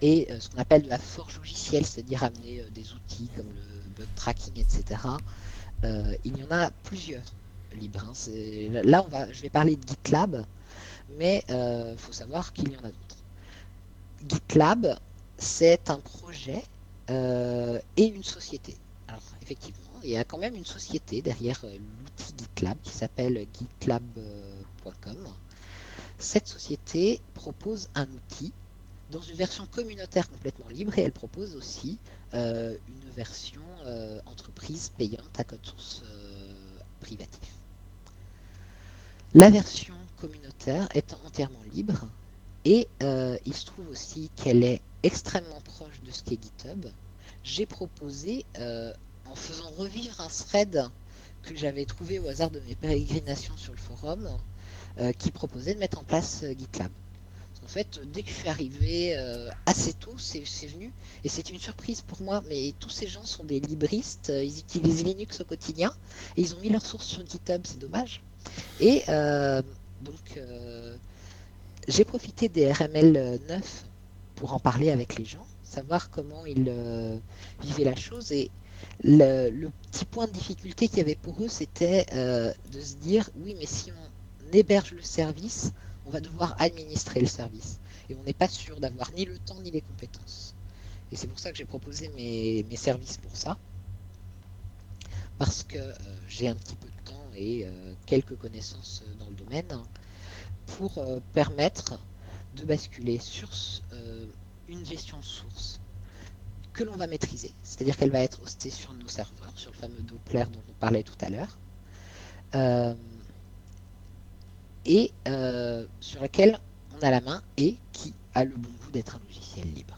et ce qu'on appelle de la forge logicielle, c'est-à-dire amener des outils comme le bug tracking, etc. il y en a plusieurs libres. Hein. Là, je vais parler de GitLab, mais il faut savoir qu'il y en a d'autres. GitLab, c'est un projet et une société. Alors, effectivement, il y a quand même une société derrière euh, l'outil GitLab qui s'appelle gitlab.com. Cette société propose un outil dans une version communautaire complètement libre et elle propose aussi euh, une version euh, entreprise payante à code source privatif. La version communautaire est entièrement libre et il se trouve aussi qu'elle est extrêmement proche de ce qu'est GitHub. J'ai proposé en faisant revivre un thread que j'avais trouvé au hasard de mes pérégrinations sur le forum, euh, qui proposait de mettre en place euh, GitLab. En fait, dès que je suis arrivé euh, assez tôt, c'est venu, et c'est une surprise pour moi, mais tous ces gens sont des libristes, ils utilisent Linux au quotidien, et ils ont mis leurs sources sur GitHub, c'est dommage. Et donc, j'ai profité des RML 9 pour en parler avec les gens, savoir comment ils vivaient la chose, et le, petit point de difficulté qu'il y avait pour eux, c'était euh, de se dire oui, mais si on héberge le service, on va devoir administrer le service. Et on n'est pas sûr d'avoir ni le temps ni les compétences. Et c'est pour ça que j'ai proposé mes, services pour ça. Parce que euh, j'ai un petit peu de temps et euh, quelques connaissances dans le domaine pour permettre de basculer sur une gestion source que l'on va maîtriser. C'est-à-dire qu'elle va être hostée sur nos serveurs, sur le fameux Doppler dont on parlait tout à l'heure, euh, et euh, sur laquelle on a la main et qui a le bon goût d'être un logiciel libre.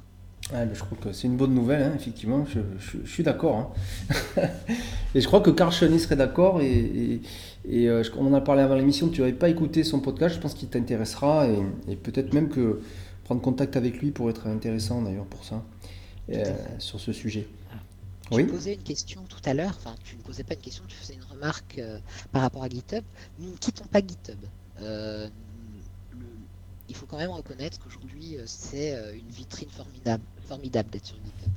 Je crois que c'est une bonne nouvelle, hein, effectivement, je, suis d'accord. Hein. et je crois que Carl serait d'accord, et, euh, on en a parlé avant l'émission, tu n'avais pas écouté son podcast, je pense qu'il t'intéressera, et, et peut-être même que prendre contact avec lui pourrait être intéressant d'ailleurs pour ça. Euh, sur ce sujet. Tu oui. posais une question tout à l'heure, enfin tu ne posais pas une question, tu faisais une remarque euh, par rapport à GitHub. Nous ne quittons pas GitHub. Euh, il faut quand même reconnaître qu'aujourd'hui c'est une vitrine formidable, formidable d'être sur GitHub.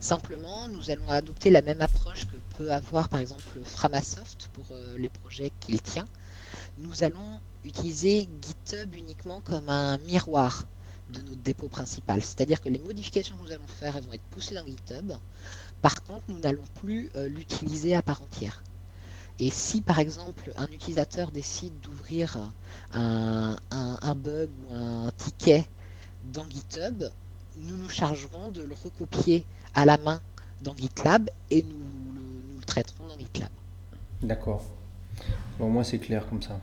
Simplement, nous allons adopter la même approche que peut avoir par exemple Framasoft pour les projets qu'il tient. Nous allons utiliser GitHub uniquement comme un miroir de notre dépôt principal. C'est-à-dire que les modifications que nous allons faire elles vont être poussées dans GitHub. Par contre, nous n'allons plus euh, l'utiliser à part entière. Et si par exemple un utilisateur décide d'ouvrir un, bug ou un ticket dans GitHub, nous nous chargerons de le recopier à la main dans GitLab et nous, le traiterons dans GitLab. D'accord. Bon, moi c'est clair comme ça.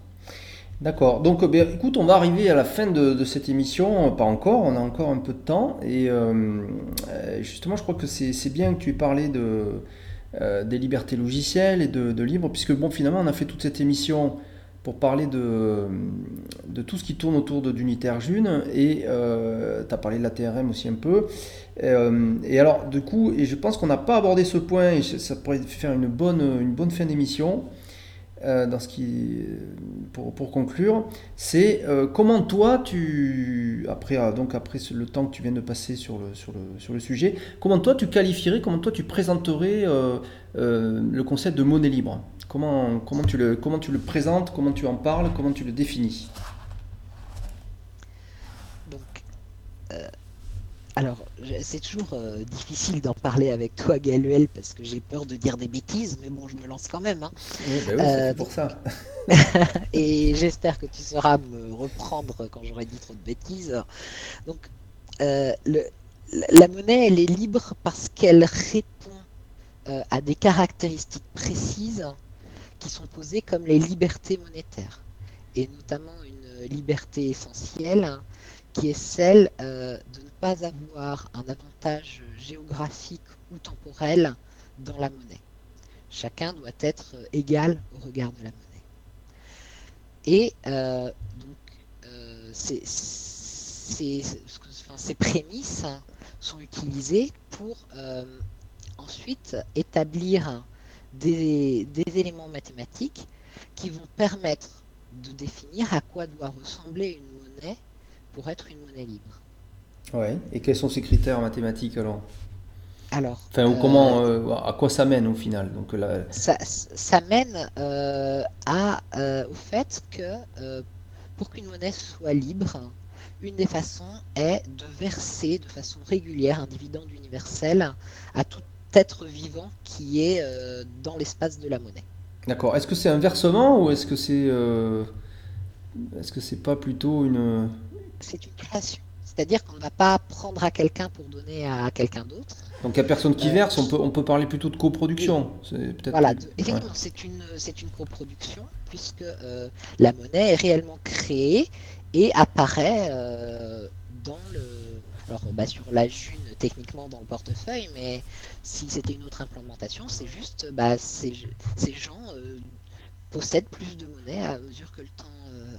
D'accord. Donc, eh écoute, on va arriver à la fin de, cette émission. Pas encore, on a encore un peu de temps. Et euh, justement, je crois que c'est bien que tu aies parlé de, euh, des libertés logicielles et de, de, libre, puisque bon, finalement, on a fait toute cette émission pour parler de, tout ce qui tourne autour d'Unitaire June. Et euh, tu as parlé de la TRM aussi un peu. et alors, du coup, et je pense qu'on n'a pas abordé ce point, et ça pourrait faire une bonne, une bonne fin d'émission. Euh, dans ce qui, pour, conclure, c'est euh, comment toi, tu, après, euh, donc après le temps que tu viens de passer sur le sujet, comment toi tu qualifierais, comment toi tu présenterais le concept de monnaie libre? Comment, comment, tu le, comment tu le présentes, comment tu en parles, comment tu le définis? Alors, c'est toujours euh, difficile d'en parler avec toi, Gaël, parce que j'ai peur de dire des bêtises, mais bon, je me lance quand même. Hein. Oui, bah euh, pour ça. et j'espère que tu sauras me reprendre quand j'aurai dit trop de bêtises. Donc, euh, la monnaie, elle est libre parce qu'elle répond à des caractéristiques précises qui sont posées comme les libertés monétaires, et notamment une liberté essentielle qui est celle de ne pas avoir un avantage géographique ou temporel dans la monnaie. Chacun doit être égal au regard de la monnaie. Et euh, donc, euh, ces, prémices sont utilisées pour euh, ensuite établir des, des éléments mathématiques qui vont permettre de définir à quoi doit ressembler une monnaie pour être une monnaie libre. Ouais. Et quels sont ces critères mathématiques alors Alors, Enfin, ou euh, comment, euh, à quoi ça mène au final Donc là, ça, ça mène euh, à, euh, au fait que euh, pour qu'une monnaie soit libre, une des façons est de verser de façon régulière un dividende universel à tout être vivant qui est euh, dans l'espace de la monnaie. d'accord. Est-ce que c'est un versement ou est-ce que c'est, euh, est-ce que c'est pas plutôt une, C'est une création. C'est-à-dire qu'on ne va pas prendre à quelqu'un pour donner à quelqu'un d'autre. donc il n'y a personne qui Euh, verse, on peut, on peut parler plutôt de coproduction. Voilà, de- effectivement, c'est une, c'est une coproduction puisque euh, la monnaie est réellement créée et apparaît euh, dans le. Alors, bah, sur la June, techniquement dans le portefeuille, mais si c'était une autre implémentation, c'est juste bah, ces, ces gens euh, possèdent plus de monnaie à mesure que le temps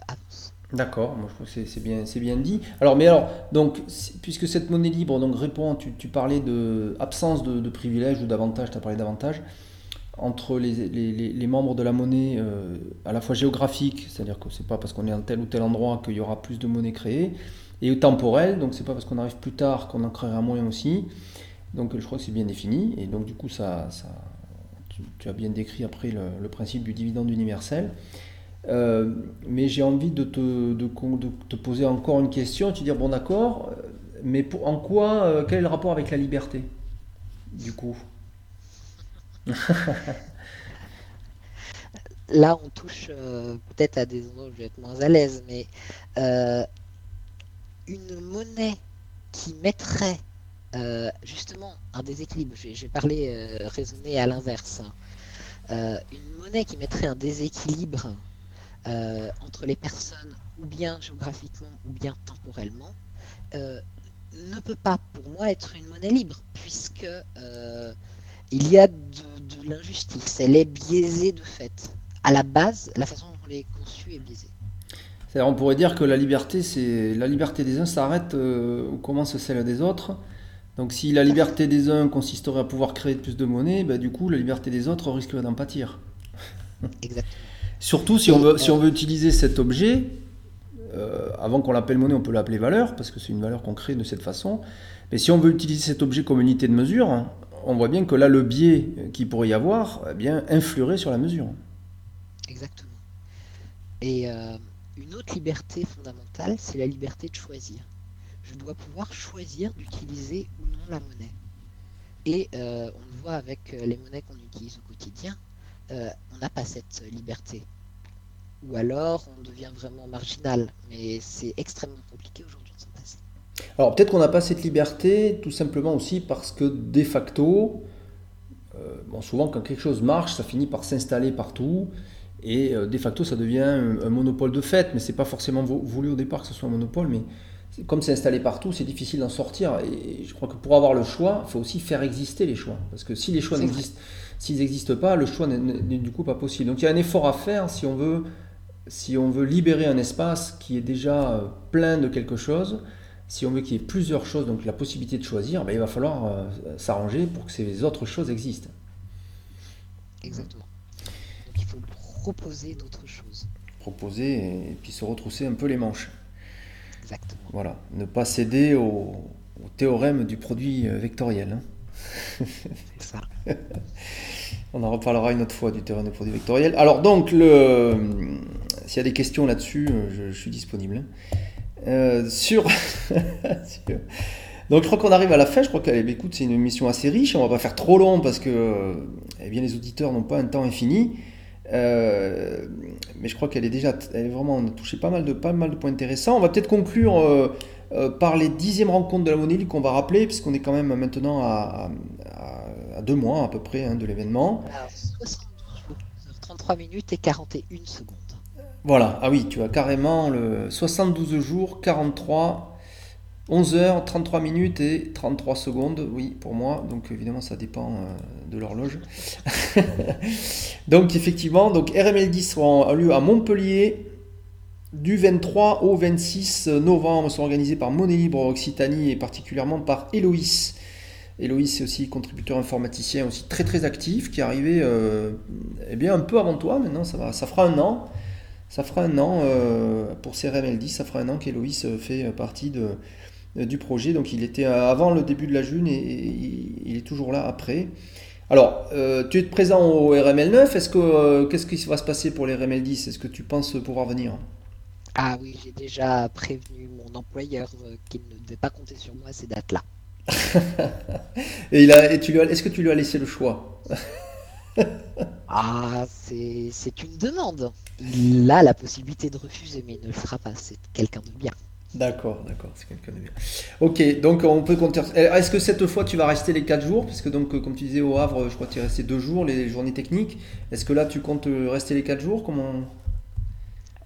avance. D'accord, moi je trouve que c'est bien, dit. Alors, mais alors, donc, puisque cette monnaie libre donc répond, tu, parlais de absence de, privilèges ou d'avantages, tu as parlé d'avantages entre les, les- membres de la monnaie euh, à la fois géographique, c'est-à-dire que c'est pas parce qu'on est en tel ou tel endroit qu'il y aura plus de monnaie créée, et temporel, donc c'est pas parce qu'on arrive plus tard qu'on en créera moins aussi. Donc je crois que c'est bien défini, et donc du coup ça, tu, as bien décrit après le principe du dividende universel. Euh, mais j'ai envie de te, de, te poser encore une question, tu dire bon d'accord, euh, mais pour- en quoi, euh, quel est le rapport avec la liberté du coup? Là, on touche peut-être à des endroits où je vais être moins à l'aise, mais une monnaie qui mettrait justement un déséquilibre, j'ai parlé, raisonner à l'inverse, hein. Une monnaie qui mettrait un déséquilibre euh, entre les personnes, ou bien géographiquement, ou bien temporellement, euh, ne peut pas pour moi être une monnaie libre, puisque euh, il y a de, de l'injustice, elle est biaisée de fait. À la base, la façon dont elle est conçue est biaisée. C'est-à-dire, on pourrait dire que la liberté, c'est la liberté des uns s'arrête où commence celle des autres. Donc, si la liberté des uns consisterait à pouvoir créer plus de monnaie, bah, du coup, la liberté des autres risquerait d'en pâtir. Exactement. Surtout si on veut, utiliser cet objet, euh, avant qu'on l'appelle monnaie, on peut l'appeler valeur, parce que c'est une valeur qu'on crée de cette façon. Mais si on veut utiliser cet objet comme unité de mesure, on voit bien que là, le biais qu'il pourrait y avoir, eh bien, influerait sur la mesure. Exactement. Et euh, une autre liberté fondamentale, c'est la liberté de choisir. Je dois pouvoir choisir d'utiliser ou non la monnaie. Et euh, on le voit avec les monnaies qu'on utilise au quotidien, euh, on n'a pas cette liberté. Ou alors on devient vraiment marginal. Mais c'est extrêmement compliqué aujourd'hui de s'en passer. Alors peut-être qu'on n'a pas cette liberté tout simplement aussi parce que de facto, euh, bon, souvent quand quelque chose marche, ça finit par s'installer partout et euh, de facto ça devient un, un monopole de fait, mais c'est pas forcément vo- voulu au départ que ce soit un monopole, mais comme c'est installé partout, c'est difficile d'en sortir et je crois que pour avoir le choix, il faut aussi faire exister les choix parce que si les choix n'existent, s'ils n'existent pas, le choix n'est- du coup pas possible. Donc il y a un effort à faire si on veut si on veut libérer un espace qui est déjà euh, plein de quelque chose, si on veut qu'il y ait plusieurs choses, donc la possibilité de choisir, ben, il va falloir euh, s'arranger pour que ces autres choses existent. Exactement. Donc il faut proposer d'autres choses. Proposer et, puis se retrousser un peu les manches. Exactement. Voilà, ne pas céder au, au théorème du produit euh, vectoriel. hein. C'est ça. On en reparlera une autre fois du théorème du produit vectoriel. Alors donc, s'il y a des questions là-dessus, euh, je, suis disponible. Euh, sur, Donc je crois qu'on arrive à la fin, je crois qu'elle écoute, c'est une émission assez riche, on va pas faire trop long parce que euh, eh bien, les auditeurs n'ont pas un temps infini. Mais je crois qu'elle est déjà, elle est vraiment, on a touché pas mal de, pas mal de points intéressants. On va peut-être conclure par les dixièmes rencontres de la libre qu'on va rappeler, puisqu'on est quand même maintenant à, à- deux mois à peu près hein, de l'événement. Alors, 72 jours, 33 minutes et 41 secondes. Voilà, ah oui, tu as carrément le 72 jours, 43, 11 heures, 33 minutes et 33 secondes, oui, pour moi. Donc évidemment, ça dépend euh, de l'horloge. donc effectivement, donc RML 10 aura lieu à Montpellier du 23 au 26 novembre, sont organisés par Monnaie Libre Occitanie et particulièrement par Héloïse. Héloïse, c'est aussi contributeur informaticien aussi très très actif, qui est arrivé euh, eh bien un peu avant toi maintenant, ça, fera un an. Ça fera un an, pour CRML 10, ça fera un an qu'Héloïs fait partie de, du projet. Donc il était avant le début de la June et, il est toujours là après. Alors, tu es présent au RML 9. Est-ce que qu'est-ce qui va se passer pour les RML 10 Est-ce que tu penses pouvoir venir? Ah oui, j'ai déjà prévenu mon employeur qu'il ne devait pas compter sur moi à ces dates-là. Et, il a, et tu lui est-ce que tu lui as laissé le choix Ah, c'est une demande. Il a la possibilité de refuser, mais il ne le fera pas. C'est quelqu'un de bien. D'accord, d'accord, c'est quelqu'un de bien. Ok, donc on peut compter. Est-ce que cette fois tu vas rester les 4 jours? Parce que donc, comme tu disais au Havre, je crois que tu es resté 2 jours, les journées techniques. Est-ce que là tu comptes rester les 4 jours? Comment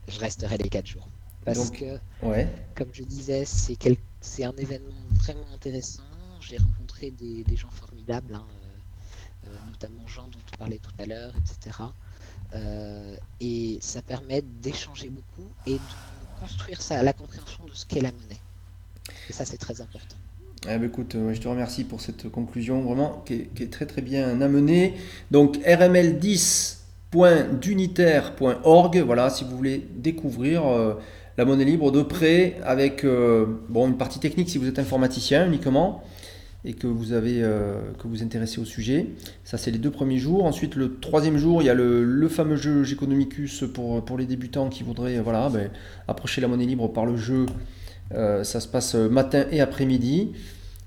Je resterai les 4 jours. Parce que, comme je disais, c'est un événement vraiment intéressant. J'ai rencontré des, gens formidables, hein, euh, euh, notamment Jean dont tu parlais tout à l'heure, etc. Euh, et ça permet d'échanger beaucoup et de construire ça, la compréhension de ce qu'est la monnaie. Et ça, c'est très important. Eh ben, écoute, je te remercie pour cette conclusion vraiment qui est, très très bien amenée. Donc rml10.dunitaire.org, voilà, si vous voulez découvrir la monnaie libre de près avec bon, une partie technique si vous êtes informaticien uniquement et que vous avez euh, que vous intéressez au sujet. Ça, c'est les deux premiers jours. Ensuite, le troisième jour, il y a le, fameux jeu Geconomicus pour, pour les débutants qui voudraient voilà, ben, approcher la monnaie libre par le jeu. Euh, ça se passe matin et après-midi.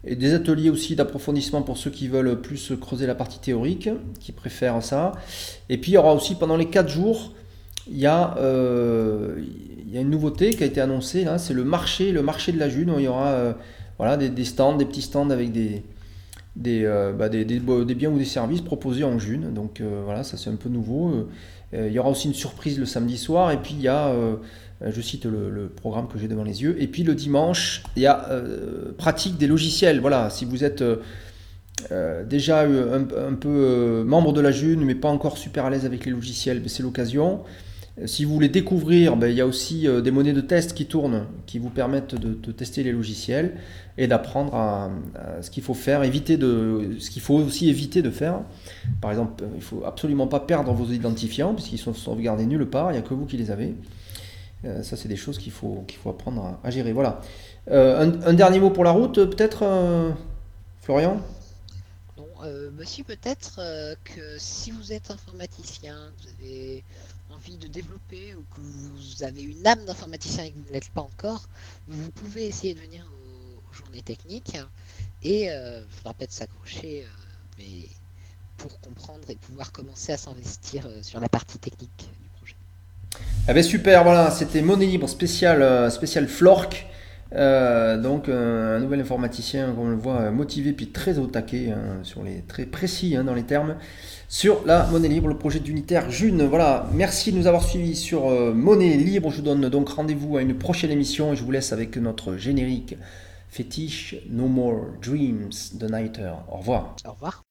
Et des ateliers aussi d'approfondissement pour ceux qui veulent plus creuser la partie théorique, qui préfèrent ça. Et puis, il y aura aussi pendant les quatre jours, il y a, euh, il y a une nouveauté qui a été annoncée, là, c'est le marché, le marché de la June, il y aura voilà, des, stands, des petits stands avec euh, bah, des, biens ou des services proposés en June. Donc euh, voilà, ça c'est un peu nouveau. Euh, il y aura aussi une surprise le samedi soir. Et puis il y a, je cite le, programme que j'ai devant les yeux. Et puis le dimanche, il y a pratique des logiciels. Voilà, si vous êtes déjà un, un, peu membre de la June, mais pas encore super à l'aise avec les logiciels, ben, c'est l'occasion. Si vous voulez découvrir, ben, il y a aussi des monnaies de test qui tournent, qui vous permettent de, tester les logiciels et d'apprendre à, ce qu'il faut faire, éviter de, ce qu'il faut aussi éviter de faire. Par exemple, il faut absolument pas perdre vos identifiants puisqu'ils sont sauvegardés nulle part, il n'y a que vous qui les avez. Euh, ça, c'est des choses qu'il faut, qu'il faut apprendre à, gérer. Voilà. Euh, un, dernier mot pour la route, peut-être, euh, Florian? Monsieur, peut-être que si vous êtes informaticien, vous avez envie de développer ou que vous avez une âme d'informaticien et que vous ne l'êtes pas encore, vous pouvez essayer de venir journée technique et euh, faudra peut-être s'accrocher euh, pour comprendre et pouvoir commencer à s'investir euh, sur la partie technique du projet. Ah ben super, voilà, c'était Monnaie Libre spécial, spécial Flork. donc un nouvel informaticien, on le voit, motivé puis très au taquet, hein, très précis hein, dans les termes, sur la monnaie libre, le projet d'unitaire June. Voilà, merci de nous avoir suivis sur monnaie libre. Je vous donne donc rendez-vous à une prochaine émission et je vous laisse avec notre générique fétiche No More Dreams de Nighter. Au revoir. Au revoir.